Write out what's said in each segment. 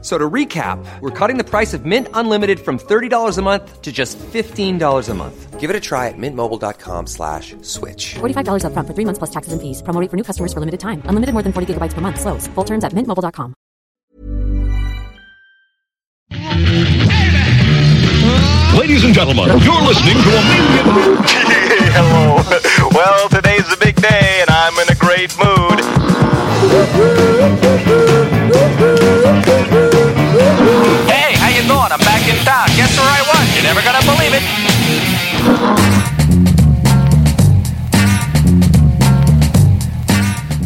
So to recap, we're cutting the price of Mint Unlimited from $30 a month to just $15 a month. Give it a try at mintmobile.com slash switch. $45 upfront for three months plus taxes and fees. Promo rate for new customers for limited time. Unlimited more than 40 gigabytes per month. Slows. Full terms at mintmobile.com. Ladies and gentlemen, you're listening to a million. Hello. Well, today's a big day, and I'm in a great mood. In.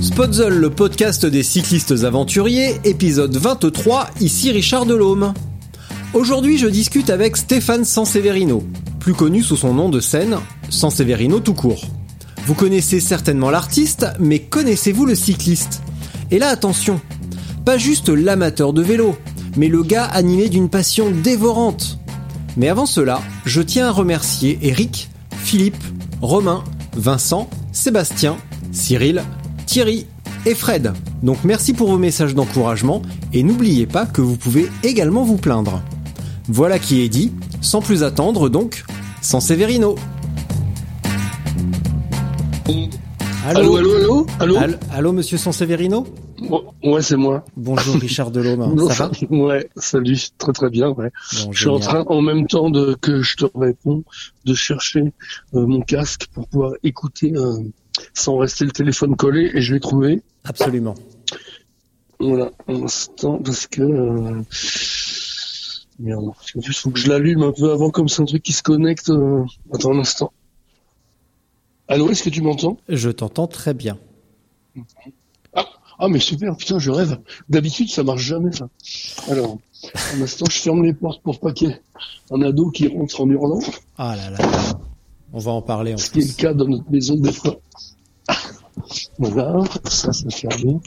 Spotzel, le podcast des cyclistes aventuriers, épisode 23, ici Richard Delhomme. Aujourd'hui, je discute avec Stéphane Sanseverino, plus connu sous son nom de scène, Sanseverino tout court. Vous connaissez certainement l'artiste, mais connaissez-vous le cycliste? Et là, attention, pas juste l'amateur de vélo, mais le gars animé d'une passion dévorante. Mais avant cela, je tiens à remercier Eric, Philippe, Romain, Vincent, Sébastien, Cyril, Thierry et Fred. Donc merci pour vos messages d'encouragement et n'oubliez pas que vous pouvez également vous plaindre. Voilà qui est dit, sans plus attendre donc, sans Severino. Allô, allô, allô, allô Allô, allô, monsieur Sanseverino Ouais, c'est moi. Bonjour Richard Delhomme, ça va Ouais, salut, très très bien, ouais. Bon, je suis en train, en même temps de, que je te réponds, de chercher euh, mon casque pour pouvoir écouter euh, sans rester le téléphone collé et je l'ai trouvé. Absolument. Voilà, un instant, parce que... Euh... Merde, plus, faut que je l'allume un peu avant, comme c'est un truc qui se connecte. euh. Attends un instant. Allô, est-ce que tu m'entends? Je t'entends très bien. Ah, ah, mais super, putain, je rêve. D'habitude, ça marche jamais, ça. Alors, un instant, je ferme les portes pour pas qu'il y ait un ado qui rentre en hurlant, Ah là là. On va en parler en ce qui est le cas dans notre maison des fois. Voilà, ça, ça ferme.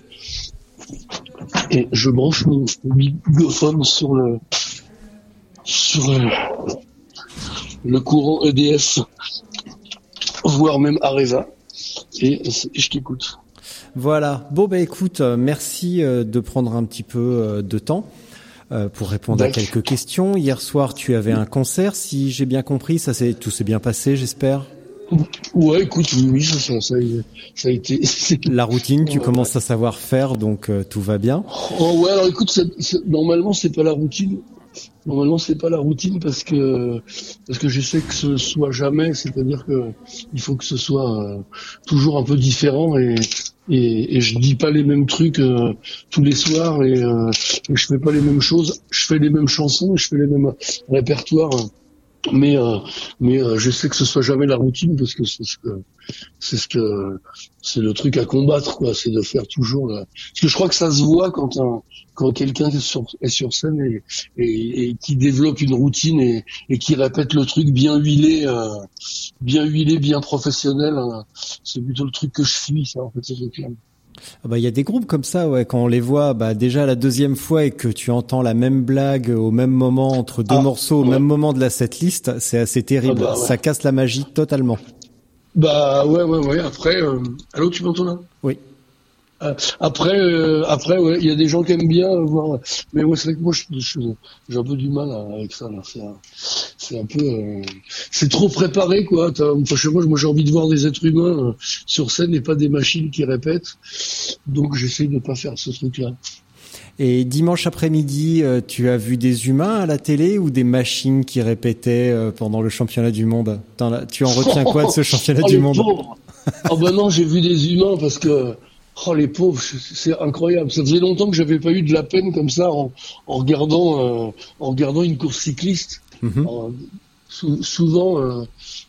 Et je branche mon bibliophone sur le, sur le, le courant EDF, voire même Areva. Et je t'écoute. Voilà. Bon bah écoute, euh, merci euh, de prendre un petit peu euh, de temps pour répondre à quelques questions. Hier soir, tu avais un concert, si j'ai bien compris. Ça s'est tout s'est bien passé, j'espère. Ouais, écoute, oui, oui, ça, ça, ça, a- ça été. La routine, tu commences à savoir faire, donc euh, tout va bien. Oh ouais, alors écoute, c'est- c'est- normalement c'est pas la routine. Normalement c'est pas la routine parce que parce que j'essaie que ce soit jamais, c'est-à-dire que il faut que ce soit euh, toujours un peu différent et, et et je dis pas les mêmes trucs euh, tous les soirs et, euh, et je fais pas les mêmes choses. Je fais les mêmes chansons, je fais les mêmes répertoires. Mais euh, mais euh, je sais que ce soit jamais la routine parce que c'est ce que c'est ce que c'est le truc à combattre quoi, c'est de faire toujours la... parce que je crois que ça se voit quand un quand quelqu'un est sur, est sur scène et, et, et qui développe une routine et, et qui répète le truc bien huilé, euh, bien huilé, bien professionnel, hein. c'est plutôt le truc que je suis, ça en fait, c'est Ah bah il y a des groupes comme ça, ouais. Quand on les voit, bah déjà la deuxième fois et que tu entends la même blague au même moment entre deux Ah, morceaux au même moment de la setlist, c'est assez terrible. Ah bah ouais. Ça casse la magie totalement. Bah ouais, ouais, ouais. Après, euh... allô, tu m'entends là? Oui. Euh, après, euh, après, ouais, il y a des gens qui aiment bien euh, voir. Mais ouais, c'est vrai que moi, je- je- j'ai un peu du mal euh, avec ça. là. C'est un, peu, euh, c'est trop préparé, quoi. Enfin, chez moi, moi, j'ai envie de voir des êtres humains euh, sur scène et pas des machines qui répètent. Donc, j'essaye de pas faire ce truc-là. Et dimanche après-midi, tu as vu des humains à la télé ou des machines qui répétaient pendant le championnat du monde? Tu en retiens quoi de ce championnat Oh, du monde? pauvres Oh bah non, j'ai vu des humains parce que oh les pauvres, c'est incroyable. Ça faisait longtemps que j'avais pas eu de la peine comme ça en, en regardant euh, en regardant une course cycliste. Mhm. Sou- souvent, euh,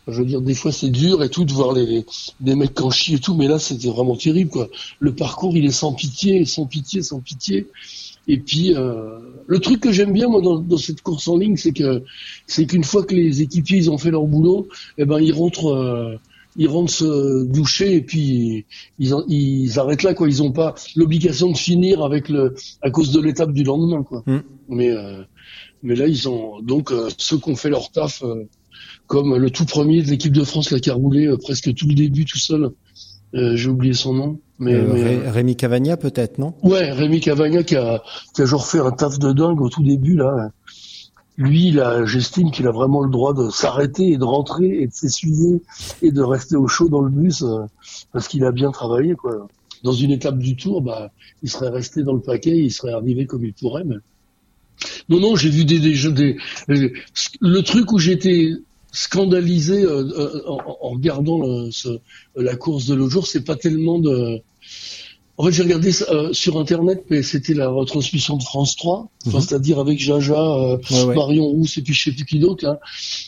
je veux dire, des fois c'est dur et tout de voir les des mecs en chient et tout, mais là c'était vraiment terrible quoi. Le parcours il est sans pitié, sans pitié, sans pitié. Et puis euh, le truc que j'aime bien moi dans, dans cette course en ligne, c'est que c'est qu'une fois que les équipiers ils ont fait leur boulot, eh ben ils rentrent euh, ils rentrent se doucher et puis ils, ils arrêtent là quoi. Ils ont pas l'obligation de finir avec le à cause de l'étape du lendemain quoi. Mm. Mais euh, mais là ils ont donc euh, ceux qui ont fait leur taf euh, comme le tout premier de l'équipe de France là qui a roulé euh, presque tout le début tout seul. Euh, J'ai oublié son nom. Mais, Euh, mais, Ré- Rémi Cavagna peut-être, non? Ouais, Rémi Cavagna qui a, qui a genre fait un taf de dingue au tout début là. Lui, j'estime qu'il a vraiment le droit de s'arrêter et de rentrer et de s'essuyer et de rester au chaud dans le bus euh, parce qu'il a bien travaillé quoi. Dans une étape du Tour, bah, il serait resté dans le paquet, il serait arrivé comme il pourrait. Mais... Non, non, j'ai vu des, des des- le truc où j'étais scandalisé euh, euh, en, en regardant euh, la course de l'autre jour, c'est pas tellement de en fait, j'ai regardé euh, sur internet, mais c'était la retransmission de France 3, enfin, c'est-à-dire avec Jaja, euh, Ouais, ouais. Marion Rousse et puis je sais plus qui d'autre. là.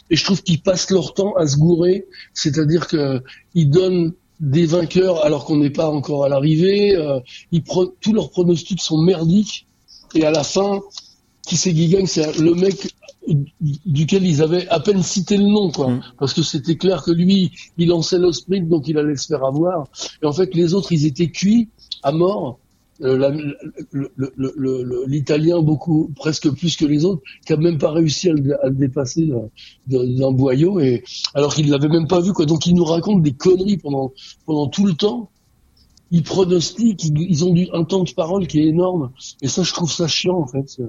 Et je trouve qu'ils passent leur temps à se gourer, c'est-à-dire que ils donnent des vainqueurs alors qu'on n'est pas encore à l'arrivée. euh, ils tous leurs pronostics sont merdiques. Et à la fin, qui c'est qui gagne C'est le mec duquel ils avaient à peine cité le nom, quoi. Mm. Parce que c'était clair que lui, il lançait le sprint, donc il allait se faire avoir. Et en fait, les autres, ils étaient cuits à mort. Euh, L'italien beaucoup, presque plus que les autres, qui a même pas réussi à le, dépasser d'un- boyau, et alors qu'il l'avait même pas vu, quoi. Donc, il nous raconte des conneries pendant tout le temps. Ils pronostiquent, ils, ont un temps de parole qui est énorme. Et ça, je trouve ça chiant, en fait.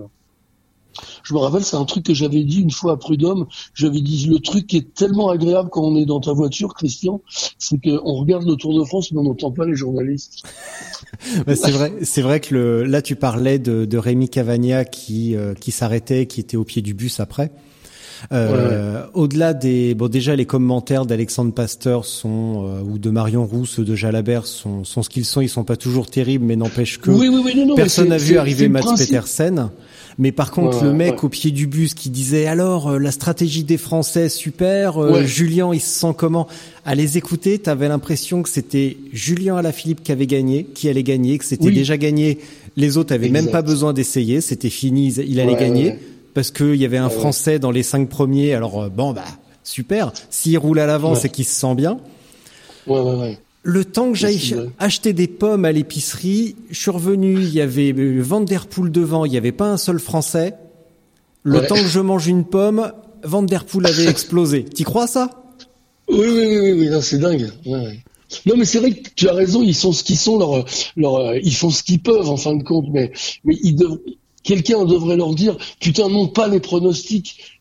Je me rappelle, c'est un truc que j'avais dit une fois à Prud'homme. J'avais dit le truc qui est tellement agréable quand on est dans ta voiture, Christian, c'est qu'on regarde le Tour de France, mais on n'entend pas les journalistes. Ouais, c'est vrai, c'est vrai que le, là tu parlais de, de Rémi Cavagna qui euh, qui s'arrêtait, qui était au pied du bus après. Euh, Au-delà des, bon déjà les commentaires d'Alexandre Pasteur sont euh, ou de Marion Rousse, ceux de Jalabert sont sont ce qu'ils sont. Ils sont pas toujours terribles, mais n'empêche que Oui, oui, oui, non, non, mais personne n'a vu arriver Mats. Petersen. Mais par contre, Ouais, le mec ouais. au pied du bus qui disait alors euh, la stratégie des Français super, euh, Ouais. Julien il se sent comment? À les écouter, t'avais l'impression que c'était Julien Alaphilippe qui avait gagné, qui allait gagner, que c'était Oui. déjà gagné. Les autres avaient même pas besoin d'essayer, c'était fini, il allait gagner parce qu'il y avait un. Français dans les cinq premiers. Alors euh, bon bah super, s'il roule à l'avant, Ouais. c'est qu'il se sent bien. Ouais, ouais, ouais. Le temps que j'aille acheter des pommes à l'épicerie, je suis revenu, il y avait euh, Van Der Poel devant, il n'y avait pas un seul Français. Le Ouais. temps que je mange une pomme, Van Der Poel avait explosé. T'y crois ça? Oui, oui, oui, oui, oui, non, c'est dingue. Ouais, ouais. Non, mais c'est vrai que tu as raison, ils sont ce qu'ils sont, leur, leur, euh, ils font ce qu'ils peuvent en fin de compte, mais, mais ils dev- quelqu'un devrait leur dire, putain, non pas les pronostics.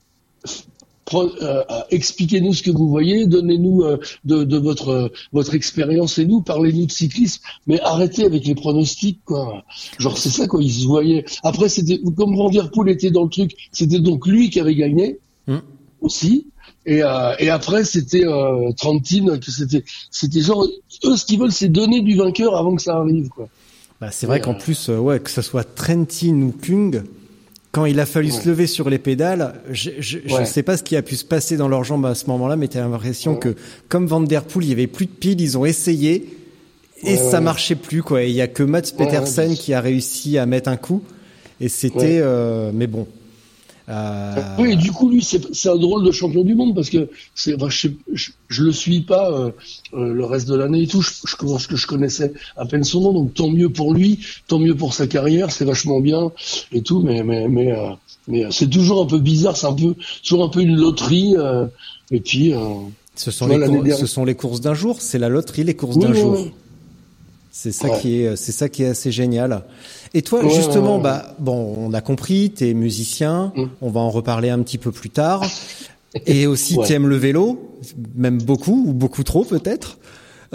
Euh, Expliquez-nous ce que vous voyez, donnez-nous euh, de, de votre euh, votre expérience et nous, parlez-nous de cyclisme, mais arrêtez avec les pronostics, quoi. Genre c'est ça quoi, ils se voyaient. Après c'était comme Van Der Poel était dans le truc, c'était donc lui qui avait gagné Hmm. aussi. Et, euh, et après, c'était euh, Trentine, que c'était, c'était genre, eux, ce qu'ils veulent, c'est donner du vainqueur avant que ça arrive, quoi. bah, C'est vrai qu'en plus, ouais, que ce soit Trentin ou Kung, quand il a fallu se lever sur les pédales, je Ouais. sais pas ce qui a pu se passer dans leurs jambes à ce moment-là, mais t'as l'impression que comme Van Der Poel, il y avait plus de piles, ils ont essayé et ça marchait plus quoi. Il y a que Mats Petersen qui a réussi à mettre un coup et c'était, euh, mais bon. Euh, Oui, et du coup, lui, c'est, un drôle de champion du monde parce que c'est, enfin, je, je, je le suis pas euh, euh, le reste de l'année et tout. Je, je pense que je connaissais à peine son nom, donc tant mieux pour lui, tant mieux pour sa carrière, c'est vachement bien et tout. Mais mais mais, mais c'est toujours un peu bizarre, c'est un peu toujours un peu une loterie. euh, et puis euh, ce sont vois, les ce sont courses d'un jour, c'est la loterie, les courses Oui, d'un jour. C'est ça Ouais. qui est, c'est ça qui est assez génial. Et toi, justement, ouais. bah, bon, on a compris, t'es musicien, Mm. on va en reparler un petit peu plus tard. Et aussi, Ouais. t'aimes le vélo, même beaucoup, ou beaucoup trop peut-être.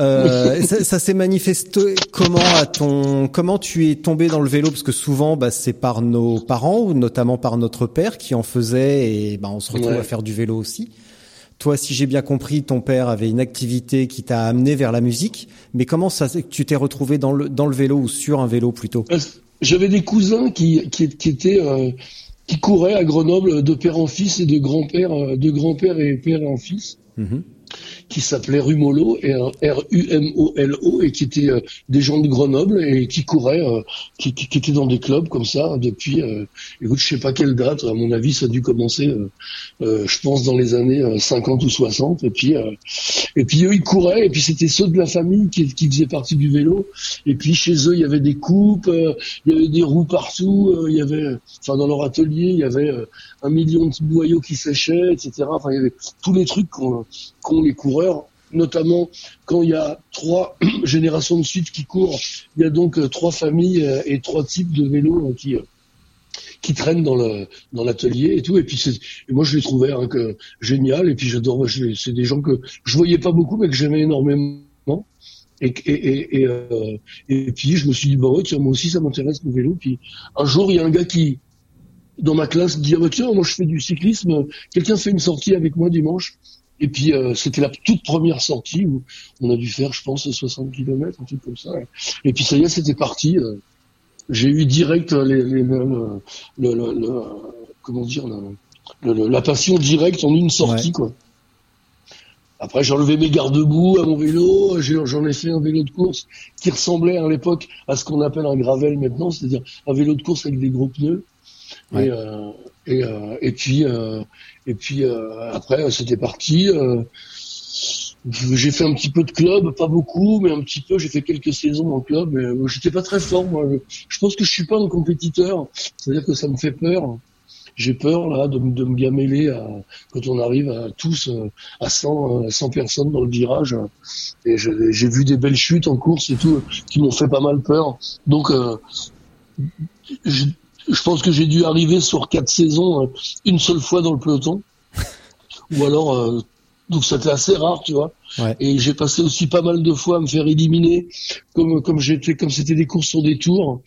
Euh, ça ça s'est manifesté comment à ton, comment tu es tombé dans le vélo? Parce que souvent, bah, c'est par nos parents ou notamment par notre père qui en faisait et bah, on se retrouve Ouais. à faire du vélo aussi. Toi, si j'ai bien compris, ton père avait une activité qui t'a amené vers la musique. Mais comment ça, tu t'es retrouvé dans le dans le vélo ou sur un vélo plutôt? Euh, J'avais des cousins qui, étaient euh, qui couraient à Grenoble de père en fils et de grand-père, euh, de grand-père et père en fils. Mhm. Qui s'appelait Rumolo, R-U-M-O-L-O, et qui étaient euh, des gens de Grenoble et qui couraient, euh, qui, étaient dans des clubs comme ça depuis, euh, écoute, je sais pas quelle date, à mon avis, ça a dû commencer, je pense, dans les années euh, 50 ou 60, et puis, et puis eux, ils couraient, et puis c'était ceux de la famille qui, qui faisaient partie du vélo, et puis chez eux, il y avait des coupes, il y avait des roues partout, il y avait, enfin, dans leur atelier, il y avait un million de boyaux qui séchaient, etc. Enfin, il y avait tous les trucs qu'on qu'ont les coureurs, notamment quand il y a trois générations de suite qui courent, il y a donc euh, trois familles euh, et trois types de vélos euh, qui qui traînent dans le dans l'atelier et tout. Et puis c'est moi je les trouvais hein, que, génial. Et puis j'adore. C'est des gens que je voyais pas beaucoup mais que j'aimais énormément. Et, et, et, et, euh, et puis je me suis dit bah ouais tiens moi aussi ça m'intéresse le vélo. Puis un jour il y a un gars qui dans ma classe dit ah bah tiens moi je fais du cyclisme. Quelqu'un fait une sortie avec moi dimanche. Et puis euh, c'était la toute première sortie où on a dû faire, je pense, 60 km, un truc comme ça. Et puis ça y est, c'était parti. euh, J'ai eu direct les, les- le, le- le- le- comment dire la passion directe en une sortie Ouais. quoi. Après j'ai enlevé mes garde-boue à mon vélo, j'en ai fait un vélo de course qui ressemblait à l'époque à ce qu'on appelle un gravel maintenant, c'est-à-dire un vélo de course avec des gros pneus. Ouais. Et, euh, et, euh, et puis euh, et puis euh, après c'était parti. j'ai fait un petit peu de club, pas beaucoup, mais un petit peu. J'ai fait quelques saisons en club, mais j'étais pas très fort. Moi, je pense que je suis pas un compétiteur. C'est-à-dire que ça me fait peur. J'ai peur là de, de me gameler à, quand on arrive à tous à 100, euh, 100 personnes dans le virage. Et j'ai vu des belles chutes en course et tout qui m'ont fait pas mal peur. Donc euh, je, pense que j'ai dû arriver sur quatre saisons euh, une seule fois dans le peloton. Ou alors euh, donc c'était assez rare, tu vois. Ouais. Et j'ai passé aussi pas mal de fois à me faire éliminer, comme comme j'étais, comme c'était des courses sur des tours.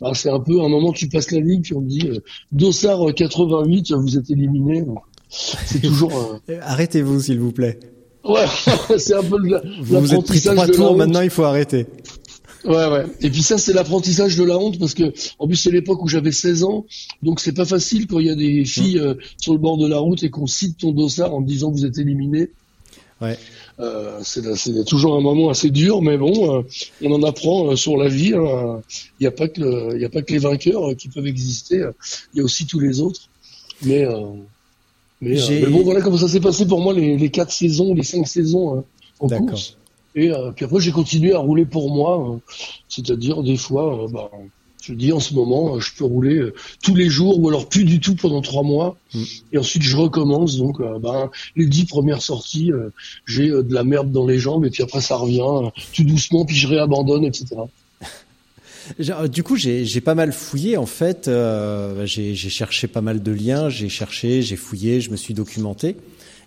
Bah, c'est un peu, un moment tu passes la ligne, puis on te dit euh, Dossard euh, 88, vous êtes éliminé. C'est toujours, euh, Euh, Arrêtez-vous, s'il vous plaît. ouais, c'est un peu le- Vous vous êtes pris trois tours, maintenant il faut arrêter. Ouais, ouais. Et puis ça, c'est l'apprentissage de la honte parce que, en plus, c'est l'époque où j'avais 16 ans, donc c'est pas facile quand il y a des filles euh, sur le bord de la route et qu'on cite ton dossard en disant que vous êtes éliminé. Ouais. Euh, c'est c'est toujours un moment assez dur, mais bon, euh, on en apprend euh, sur la vie. hein. Il n'y a pas que le- il y a pas que les vainqueurs euh, qui peuvent exister. euh, Il y a aussi tous les autres. Mais euh, mais, euh, mais bon, voilà comment ça s'est passé pour moi les, les quatre saisons, les cinq saisons euh, en course. Et euh, puis après, j'ai continué à rouler pour moi, euh, c'est-à-dire des fois, euh, bah, je dis en ce moment, euh, je peux rouler tous les jours ou alors plus du tout pendant trois mois, Mm. et ensuite je recommence. Donc, euh, bah, les dix premières sorties, euh, j'ai euh, de la merde dans les jambes, et puis après ça revient tout doucement, puis je réabandonne, etc. Du coup, j'ai pas mal fouillé en fait. j'ai cherché pas mal de liens, j'ai cherché, j'ai fouillé, je me suis documenté.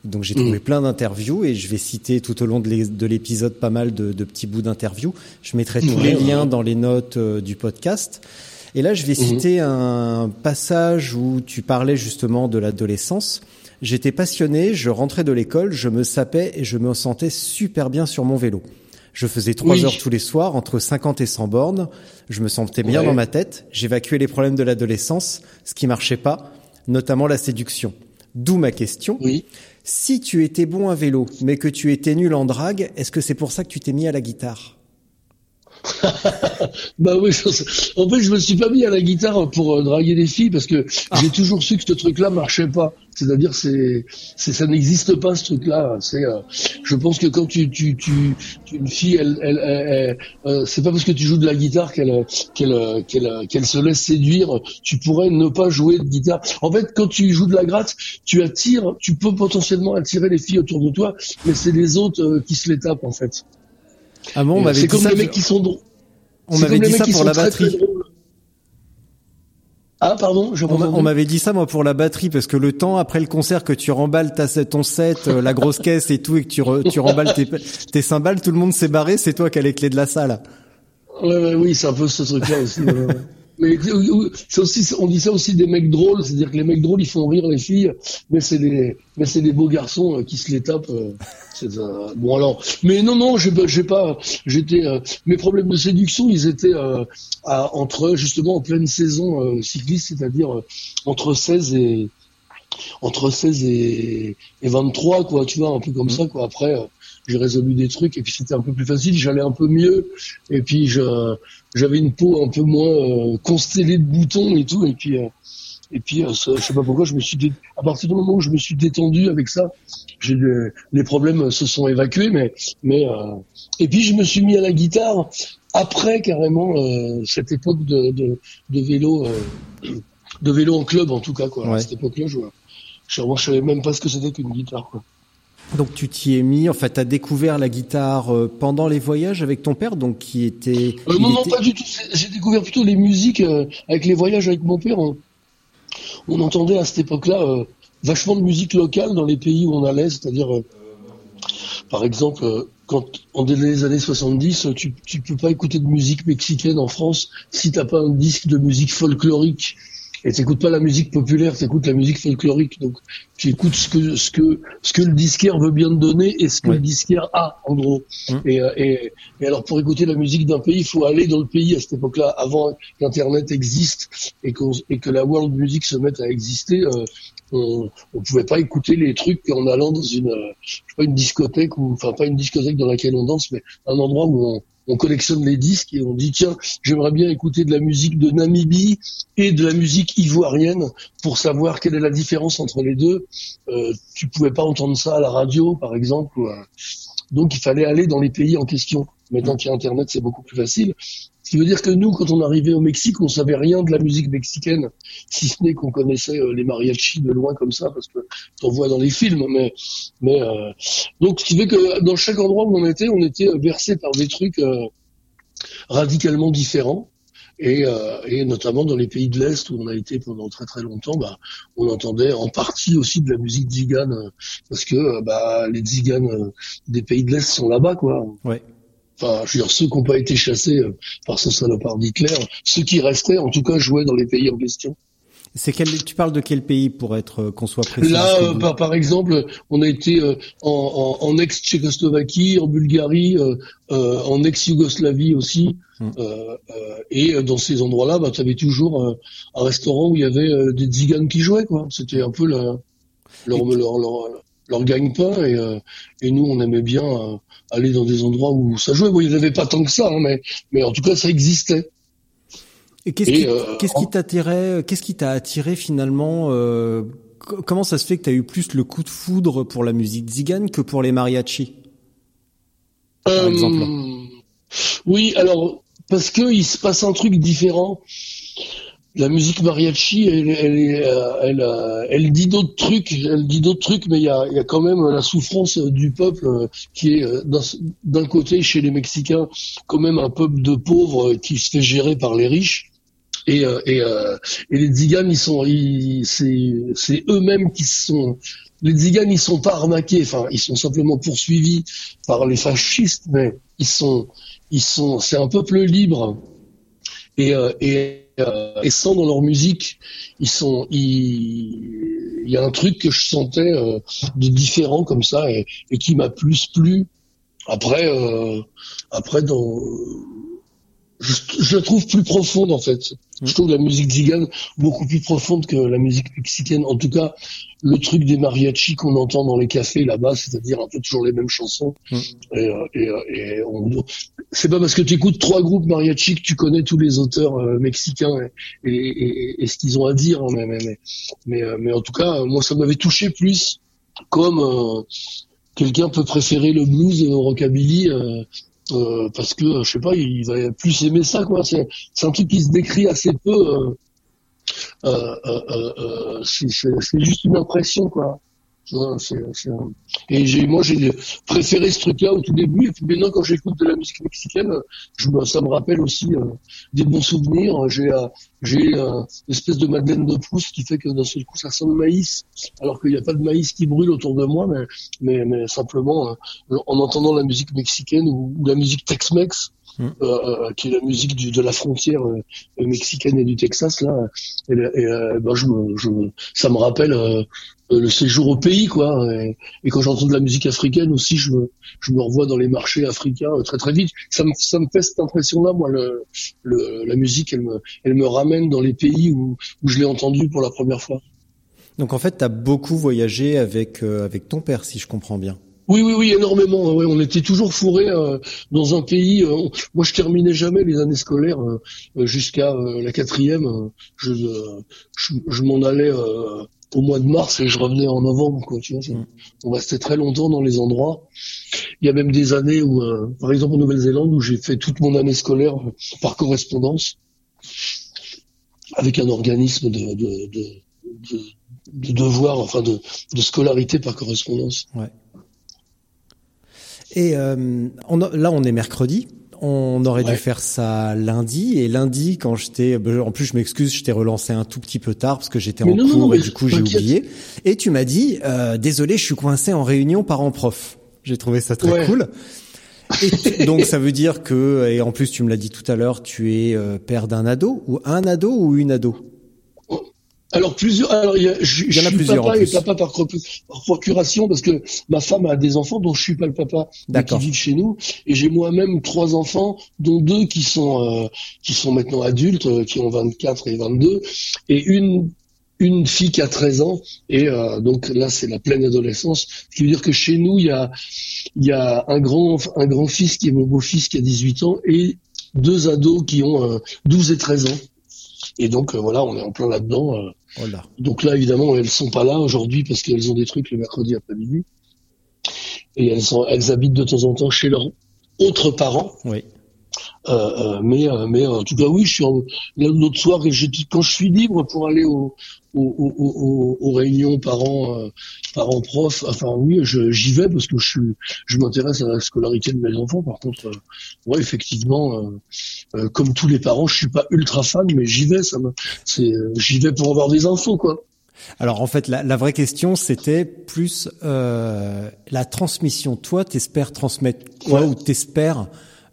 Donc j'ai trouvé plein d'interviews et je vais citer tout au long de l'é- de l'épisode pas mal de, de petits bouts d'interviews. Je mettrai tous Ouais, les ouais. liens dans les notes euh, du podcast. Et là, je vais citer un passage où tu parlais justement de l'adolescence. J'étais passionné, je rentrais de l'école, je me sapais et je me sentais super bien sur mon vélo. Je faisais trois Oui. heures tous les soirs, entre 50 et 100 bornes. Je me sentais bien Ouais. dans ma tête. J'évacuais les problèmes de l'adolescence, ce qui marchait pas, notamment la séduction. D'où ma question. Oui. Si tu étais bon à vélo, mais que tu étais nul en drague, est-ce que c'est pour ça que tu t'es mis à la guitare? Bah oui, en fait, je me suis pas mis à la guitare pour euh, draguer des filles parce que j'ai toujours su que ce truc-là marchait pas. C'est-à-dire, c'est, c'est, ça n'existe pas ce truc-là. C'est, euh, je pense que quand tu, tu, tu, tu- une fille, elle, elle, elle- elle- euh, c'est pas parce que tu joues de la guitare qu'elle, euh, qu'elle, euh, qu'elle, qu'elle se laisse séduire. Tu pourrais ne pas jouer de guitare. En fait, quand tu joues de la gratte, tu attires, tu peux potentiellement attirer les filles autour de toi, mais c'est les autres qui se les tapent en fait. Ah bon, m'avait c'est comme les mecs qui sont drôles. On m'avait dit ça pour la batterie. Ah pardon, pas On m'avait dit ça moi pour la batterie parce que le temps après le concert que tu remballes ta, ton set, euh, la grosse caisse et tout et que tu, re- tu remballes tes, tes cymbales, tout le monde s'est barré, c'est toi qui as les clés de la salle. Ouais, ouais, oui, c'est un peu ce truc-là aussi. ouais. Mais aussi, on dit ça aussi des mecs drôles, c'est-à-dire que les mecs drôles ils font rire les filles, mais c'est des, mais c'est des beaux garçons euh, qui se les tapent. euh, euh, bon alors, mais non non, j'ai, pas- j'ai pas, j'étais, euh, mes problèmes de séduction, ils étaient euh, à, entre justement en pleine saison euh, cycliste, c'est-à-dire euh, entre 16 et entre 16 et, et 23, quoi, tu vois, un peu comme Mhm. ça, quoi. Après, euh, j'ai résolu des trucs et puis c'était un peu plus facile, j'allais un peu mieux et puis je, j'avais une peau un peu moins euh, constellée de boutons et tout et puis euh, et puis euh, ça, je sais pas pourquoi je me suis dé- à partir du moment où je me suis détendu avec ça, j'ai des- les problèmes se sont évacués mais mais euh, et puis je me suis mis à la guitare après carrément euh, cette époque de de, de vélo euh, de vélo en club en tout cas quoi. À Ouais. cette époque-là, je je, moi, je savais même pas ce que c'était qu'une guitare quoi. Donc tu t'y es mis, en fait, t'as découvert la guitare euh, pendant les voyages avec ton père, donc qui était... Euh, non, non, était- pas du tout. J'ai découvert plutôt les musiques euh, avec les voyages avec mon père. On, on entendait à cette époque-là euh, vachement de musique locale dans les pays où on allait, c'est-à-dire, euh, par exemple, quand en les années 70, euh, tu tu peux pas écouter de musique mexicaine en France si t'as pas un disque de musique folklorique. Et t'écoutes pas la musique populaire, t'écoutes la musique folklorique. Donc tu écoutes ce que ce que ce que le disquaire veut bien te donner et ce que Ouais. le disquaire a en gros. Mm. Et, euh, et et alors pour écouter la musique d'un pays, il faut aller dans le pays à cette époque-là, avant qu'Internet existe et, qu'on- et que la world music se mette à exister. euh, on, on pouvait pas écouter les trucs en allant dans une, euh, je sais pas une discothèque ou enfin pas une discothèque dans laquelle on danse, mais un endroit où on, on collectionne les disques et on dit tiens j'aimerais bien écouter de la musique de Namibie et de la musique ivoirienne pour savoir quelle est la différence entre les deux. Euh, tu pouvais pas entendre ça à la radio par exemple. donc il fallait aller dans les pays en question. Maintenant qu'il y a Internet, c'est beaucoup plus facile. Ce qui veut dire que nous, quand on arrivait au Mexique, on savait rien de la musique mexicaine, si ce n'est qu'on connaissait euh, les mariachis de loin comme ça, parce que t'en vois dans les films. Mais, mais euh, donc, ce qui fait que dans chaque endroit où on était, on était euh, bercé par des trucs euh, radicalement différents. Et, euh, et notamment dans les pays de l'Est où on a été pendant très très longtemps, bah, on entendait en partie aussi de la musique tzigane, euh, parce que bah, les tziganes euh, des pays de l'Est sont là-bas, quoi. Ouais. Enfin, je veux dire, ceux qui n'ont pas été chassés euh, par ce salopard d'Hitler, ceux qui restaient, en tout cas, jouaient dans les pays en question. C'est quel, tu parles de quel pays pour être euh, qu'on soit précis Là, euh, par, par exemple, on a été euh, en, en, en ex-Tchécoslovaquie, en Bulgarie, euh, euh, en ex-Yougoslavie aussi. Euh, et dans ces endroits-là, bah, tu avais toujours euh, un restaurant où il y avait euh, des tziganes qui jouaient. quoi. C'était un peu la- leur, leur, leur, leur gagne-pain. Et, euh, et nous, on aimait bien euh, aller dans des endroits où ça jouait. Bon, il n'y avait pas tant que ça, hein, mais, mais en tout cas, ça existait. Et qu'est-ce qui, euh, t'attirait, qu'est-ce qui t'a attiré finalement euh, co- Comment ça se fait que t'as eu plus le coup de foudre pour la musique zigane que pour les mariachis Par exemple? Oui, alors parce que il se passe un truc différent. La musique mariachi, elle, elle, euh, elle, euh, elle dit d'autres trucs, elle dit d'autres trucs, mais il y a, y a quand même la souffrance du peuple euh, qui est d'un- côté chez les Mexicains quand même un peuple de pauvres qui se fait gérer par les riches. Et, et, et les tziganes, ils sont, c'est, eux-mêmes qui sont. Les tziganes, ils sont pas arnaqués. Enfin, ils sont simplement poursuivis par les fascistes, mais ils sont, ils sont, c'est un peuple libre. Et, et, euh, et sans dans leur musique, ils sont, il y a un truc que je sentais euh, de différent comme ça et, et qui m'a plus plu. Après, euh, après dans je, je la trouve plus profonde en fait. Je trouve la musique zigane beaucoup plus profonde que la musique mexicaine. En tout cas, le truc des mariachis qu'on entend dans les cafés là-bas, c'est-à-dire un peu toujours les mêmes chansons. Mm. Et, euh, et, euh, et on- c'est pas parce que tu écoutes trois groupes mariachis que tu connais tous les auteurs euh, mexicains et, et, ce qu'ils ont à dire. hein, mais, mais, mais, mais, mais en tout cas, moi, ça m'avait touché plus comme euh, quelqu'un peut préférer le blues au rockabilly. euh, euh, parce que je sais pas, il va plus aimer ça quoi. C'est un truc qui se décrit assez peu. euh, euh, c'est juste une impression quoi. Tu vois, Et j'ai moi j'ai préféré ce truc-là au tout début et puis maintenant quand j'écoute de la musique mexicaine, je me, ça me rappelle aussi euh, des bons souvenirs. J'ai euh, j'ai euh, une espèce de Madeleine de Proust qui fait que d'un seul coup ça sent le maïs alors qu'il n'y a pas de maïs qui brûle autour de moi, mais mais, mais simplement euh, en entendant la musique mexicaine ou, ou la musique Tex-Mex, Mm. euh, euh, qui est la musique du, de la frontière euh, mexicaine et du Texas là, et, et, euh, ben, je, me- je, ça me rappelle euh, euh, le séjour au pays quoi. Et, et quand j'entends de la musique africaine aussi, je me, je me revois dans les marchés africains euh, très très vite. Ça me, ça me fait cette impression là, moi, le, le, la musique, elle me, elle me ramène dans les pays où, où je l'ai entendue pour la première fois. Donc en fait, tu as beaucoup voyagé avec euh, avec ton père, si je comprends bien. Oui, oui, oui, énormément. Ouais, on était toujours fourrés euh, dans un pays. euh, moi, je terminais jamais les années scolaires euh, euh, jusqu'à euh, la quatrième. euh, je euh, je, je m'en allais euh, au mois de mars et je revenais en novembre. Quoi, tu vois, ça- on restait très longtemps dans les endroits. Il y a même des années où, euh, par exemple, en Nouvelle-Zélande, où j'ai fait toute mon année scolaire par correspondance avec un organisme de de, de, de, de devoir, enfin de, de scolarité par correspondance. Ouais. Et euh, on a- là, on est mercredi. On aurait dû faire ça lundi. Et lundi, quand j'étais, ben, en plus, je m'excuse, je t'ai relancé un tout petit peu tard parce que j'étais en non, cours non, et du coup, j'ai oublié. Et tu m'as dit, euh, désolé, je suis coincé en réunion parents-prof. J'ai trouvé ça très Ouais. cool. Et tu- donc, ça veut dire que, et en plus, tu me l'as dit tout à l'heure, tu es euh, père d'un ado ou un ado ou une ado? Alors plusieurs. Alors il y, a, je, y en je a suis plusieurs, en papa et papa par, pro- par procuration parce que ma femme a des enfants dont je suis pas le papa, mais qui vivent chez nous. Et j'ai moi-même trois enfants, dont deux qui sont euh, qui sont maintenant adultes, euh, qui ont 24 et 22, et une une fille qui a 13 ans. Et euh, donc là c'est la pleine adolescence. Ce qui veut dire que chez nous il y a il y a un grand un grand fils qui est mon beau-fils qui a 18 ans et deux ados qui ont euh, 12 et 13 ans. Et donc euh, voilà, on est en plein là-dedans. euh, Oh là. donc là, évidemment, elles sont pas là aujourd'hui parce qu'elles ont des trucs le mercredi après-midi. Et elles, sont, elles habitent de temps en temps chez leurs autres parents. Oui. Euh, euh, mais, euh, mais en tout cas, oui, je suis en, l'autre soir, et j'ai dit, quand je suis libre pour aller au, au, au- au- aux réunions parents, euh, parents profs, enfin oui, je- j'y vais parce que je suis, je m'intéresse à la scolarité de mes enfants. Par contre, euh, ouais, effectivement, euh, euh, comme tous les parents, je suis pas ultra fan, mais j'y vais. Ça me, c'est, euh, j'y vais pour avoir des infos, quoi. Alors en fait, la, la vraie question, c'était plus euh, la transmission. Toi, t'espères transmettre quoi Ouais. ou t'espères euh,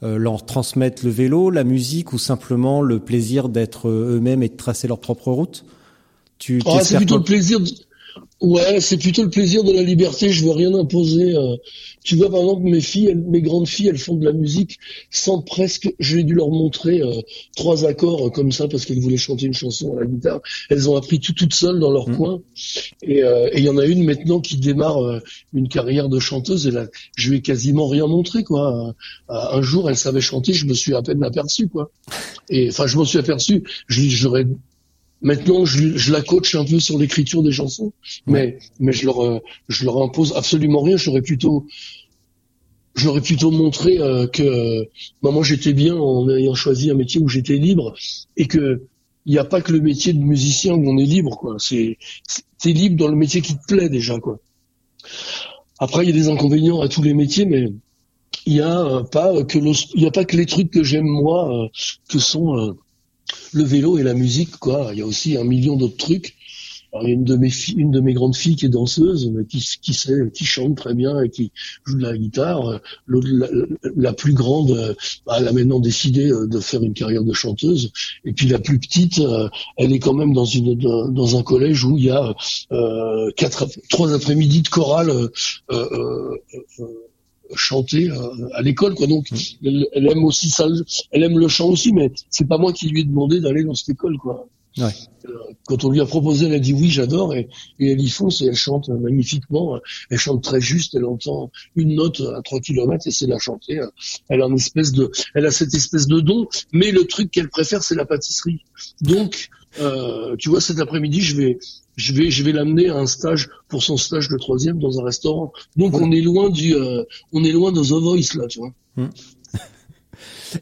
leur transmettre le vélo, la musique ou simplement le plaisir d'être euh, eux-mêmes et de tracer leur propre route? Tu Ah, c'est t'espères plutôt quoi le plaisir. De... Ouais, c'est plutôt le plaisir de la liberté. Je veux rien imposer. euh. Tu vois, par exemple, mes filles, elles- mes grandes filles, elles font de la musique sans presque. J'ai dû leur montrer euh, trois accords euh, comme ça parce qu'elles voulaient chanter une chanson à la guitare. Elles ont appris tout toutes seules dans leur coin. Et euh, et il y en a une maintenant qui démarre euh, une carrière de chanteuse. Et là, je lui ai quasiment rien montré, quoi. Un jour, elle savait chanter. Je me suis à peine aperçu, quoi. Et enfin, je m'en suis aperçu. Je lui- J'aurais Maintenant, je, je la coach un peu sur l'écriture des chansons, mais mais je leur euh, je leur impose absolument rien. Ai plutôt ai plutôt montré euh, que bah, moi j'étais bien en ayant choisi un métier où j'étais libre et que il n'y a pas que le métier de musicien où on est libre quoi. C'est t'es libre dans le métier qui te plaît déjà quoi. Après il y a des inconvénients à tous les métiers, mais il y a euh, pas que il y a pas que les trucs que j'aime moi euh, que sont le vélo et la musique, quoi. Il y a aussi un million d'autres trucs. Alors, il y a une de mes filles, une de mes grandes filles qui est danseuse, qui, qui sait, qui chante très bien et qui joue de la guitare. La, plus grande, euh, bah, elle a maintenant décidé euh, de faire une carrière de chanteuse. Et puis la plus petite, euh, elle est quand même dans une dans, un collège où il y a euh, quatre, trois après-midi de chorale euh, euh, chanter euh, à l'école quoi. Donc elle, elle aime aussi ça elle aime le chant aussi mais c'est pas moi qui lui ai demandé d'aller dans cette école quoi. Ouais. Euh, quand on lui a proposé elle a dit oui j'adore et, et elle y fonce et elle chante magnifiquement elle chante très juste elle entend une note à 3 kilomètres et c'est la chanter elle a une espèce de elle a cette espèce de don mais le truc qu'elle préfère c'est la pâtisserie. Donc euh, tu vois cet après-midi je vais je vais je vais l'amener à un stage pour son stage de troisième dans un restaurant. Donc on est loin du euh, on est loin de The Voice là tu vois.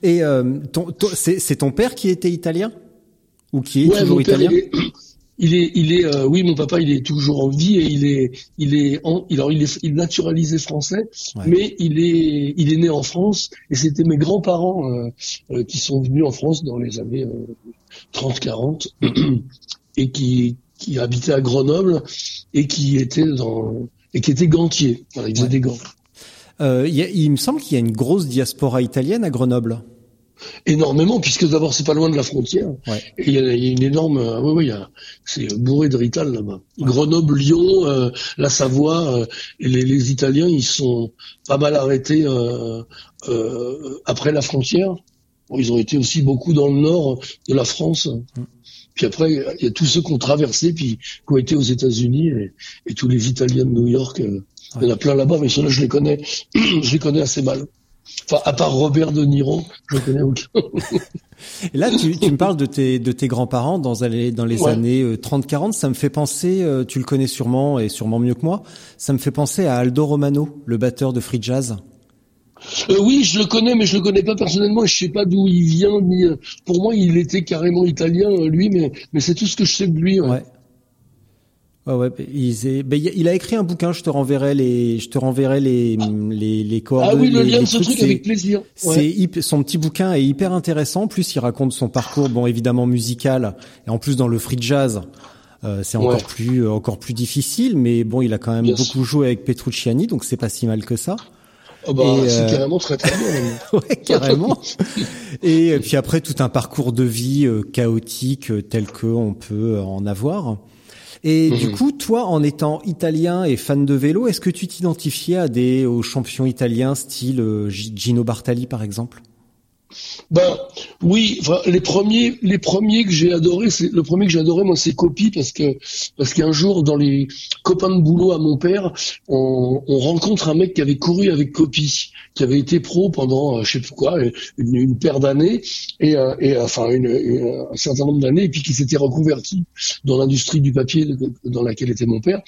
Et euh, c'est c'est ton père qui était italien? Ou qui est Ouais, toujours italien? il est, il est, il est, euh, oui, mon papa, il est toujours en vie et il est, il est, en, il, alors, il est, il naturalisé français, Ouais. mais il est, il est né en France et c'était mes grands-parents euh, euh, qui sont venus en France dans les années euh, 30-40 et qui, qui habitaient à Grenoble et qui étaient dans, et qui étaient gantiers. Voilà, ils faisaient Ouais. des gants. Euh, il, y a- il me semble qu'il y a une grosse diaspora italienne à Grenoble. énormément puisque d'abord c'est pas loin de la frontière Ouais. et il y, a il y a une énorme euh, oui oui il c'est bourré de rital là-bas Grenoble Lyon euh, la Savoie euh, et les, les Italiens ils sont pas mal arrêtés euh, euh, après la frontière Bon, ils ont été aussi beaucoup dans le nord de la France Puis après, il y a tous ceux qui ont traversé, puis qui ont été aux États-Unis, et, et tous les Italiens de New York. euh, Il y en a plein là-bas, mais ceux-là, je les connais, je les connais assez mal. Enfin, à part Robert De Niro, je connais aucun. Et là, tu, tu me parles de tes, de tes grands-parents dans, les- dans les Ouais. années euh, 30-40. Ça me fait penser, euh, tu le connais sûrement et sûrement mieux que moi, ça me fait penser à Aldo Romano, le batteur de free jazz. Euh, oui, je le connais, mais je le connais pas personnellement. Je sais pas d'où il vient. Ni, euh, pour moi, il était carrément italien, euh, lui, mais, mais c'est tout ce que je sais de lui. ouais. Ouais. Ouais, ouais. Il, ben, a- écrit un bouquin. Je te renverrai les, je te renverrai les, les, les Ah coordonnées. oui, le les- lien les de ce trucs. truc avec plaisir. Ouais. C'est son petit bouquin est hyper intéressant. En plus, il raconte son parcours, bon évidemment musical, et en plus dans le free jazz, euh, c'est encore Ouais. plus encore plus difficile. Mais bon, il a quand même Bien beaucoup joué avec Petrucciani, donc c'est pas si mal que ça. Ah bah, c'est euh, carrément très très bien. même. Ouais, carrément. et puis après tout un parcours de vie euh, chaotique euh, tel que on peut en avoir. Et du Mhm. coup, toi, en étant italien et fan de vélo, est-ce que tu t'identifiais à des aux champions italiens style Gi- Gino Bartali par exemple? Ben oui, enfin, les premiers, les premiers que j'ai adoré, c'est le premier que j'ai adoré moi, c'est Copy parce que parce qu'un jour dans les copains de boulot à mon père, on, on rencontre un mec qui avait couru avec Copy, qui avait été pro pendant euh, je sais plus quoi, une, une paire d'années et, euh, et enfin une, un certain nombre d'années et puis qui s'était reconverti dans l'industrie du papier dans laquelle était mon père.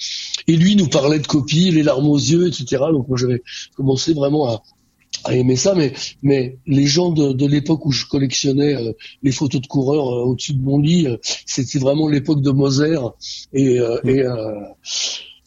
Et lui nous parlait de Copy, les larmes aux yeux, etc. Donc moi j'avais commencé vraiment à à aimer ça, mais mais les gens de, de l'époque où je collectionnais euh, les photos de coureurs euh, au-dessus de mon lit, euh, c'était vraiment l'époque de Moser et euh, et euh,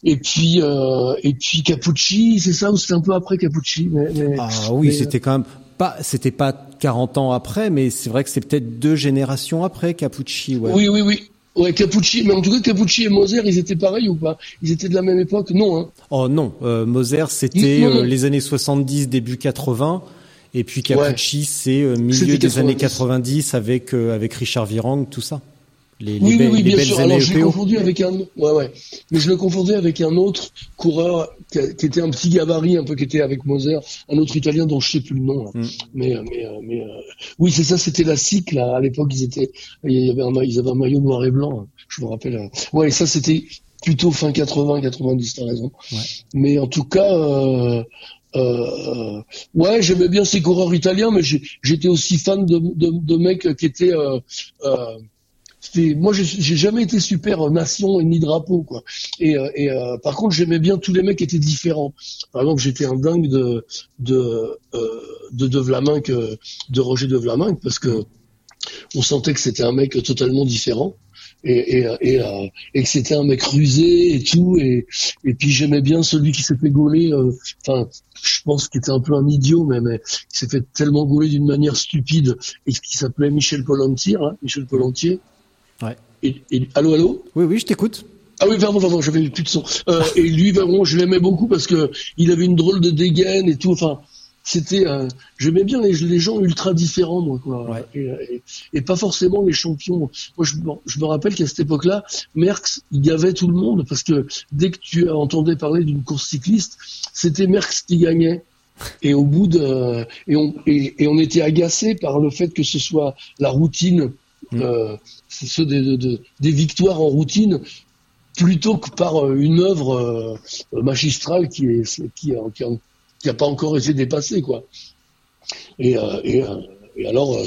et puis euh, et puis Capucci, c'est ça ou c'était un peu après Capucci, mais, mais- Ah oui, c'était quand même pas c'était pas 40 ans après, mais c'est vrai que c'est peut-être deux générations après Capucci. Ouais. oui oui oui. Ouais, Capucci, mais en tout cas, Capucci et Moser, ils étaient pareils ou pas? Ils étaient de la même époque? Non, hein. Oh non, euh, Moser c'était euh, les années 70, début 80, et puis Capucci c'est euh, milieu des années 90. 90 avec avec Richard Virang, tout ça. Les, Oui, oui, oui, bien sûr. Alors, je l'ai confondu avec un, ouais, ouais. Mais je le confondais avec un autre coureur qui, a- qui était un petit gabarit, un peu qui était avec Moser, un autre Italien dont je sais plus le nom. là. Mm. Mais, euh, mais, euh, mais, euh, oui, c'est ça, c'était la cycle. là. À l'époque, ils étaient, il y avait un, ils avaient un maillot noir et blanc. hein. Je me rappelle. euh. Ouais, et ça, c'était plutôt fin 80, 90, t'as raison. Ouais. Mais en tout cas, euh, euh, ouais, j'aimais bien ces coureurs italiens, mais j'étais aussi fan de, de, de mecs qui étaient, euh, euh, c'était- moi, j'ai jamais été super euh, nation et ni drapeau, quoi. Et, euh, et euh, par contre, j'aimais bien tous les mecs qui étaient différents. Par exemple, j'étais un dingue de de euh, de De Vlaminck, euh, de Roger De Vlaminck, parce que on sentait que c'était un mec totalement différent. Et, et, et, euh, et que c'était un mec rusé et tout et et puis j'aimais bien celui qui s'est fait gauler euh, enfin je pense qu'il était un peu un idiot mais mais qui s'est fait tellement gauler d'une manière stupide et qui s'appelait Michel Polentier hein, Michel Polentier Ouais. et, et allô allô? Oui, oui, je t'écoute. ah oui, pardon, pardon, j'avais plus de son. Euh, et lui, vraiment, je l'aimais beaucoup parce que il avait une drôle de dégaine et tout. Enfin, c'était, euh, j'aimais bien les, les gens ultra différents, moi, quoi. Ouais. Et, et- et pas forcément les champions. Moi, je, me- je me rappelle qu'à cette époque-là, Merckx, il gavait tout le monde parce que dès que tu entendais parler d'une course cycliste, c'était Merckx qui gagnait. Et au bout de, et on, et, et on était agacé par le fait que ce soit la routine, euh, c'est ceux des, de- de- des victoires en routine, plutôt que par euh, une œuvre euh, magistrale qui est qui a, qui a, qui a pas encore été dépassée euh, euh, et alors euh,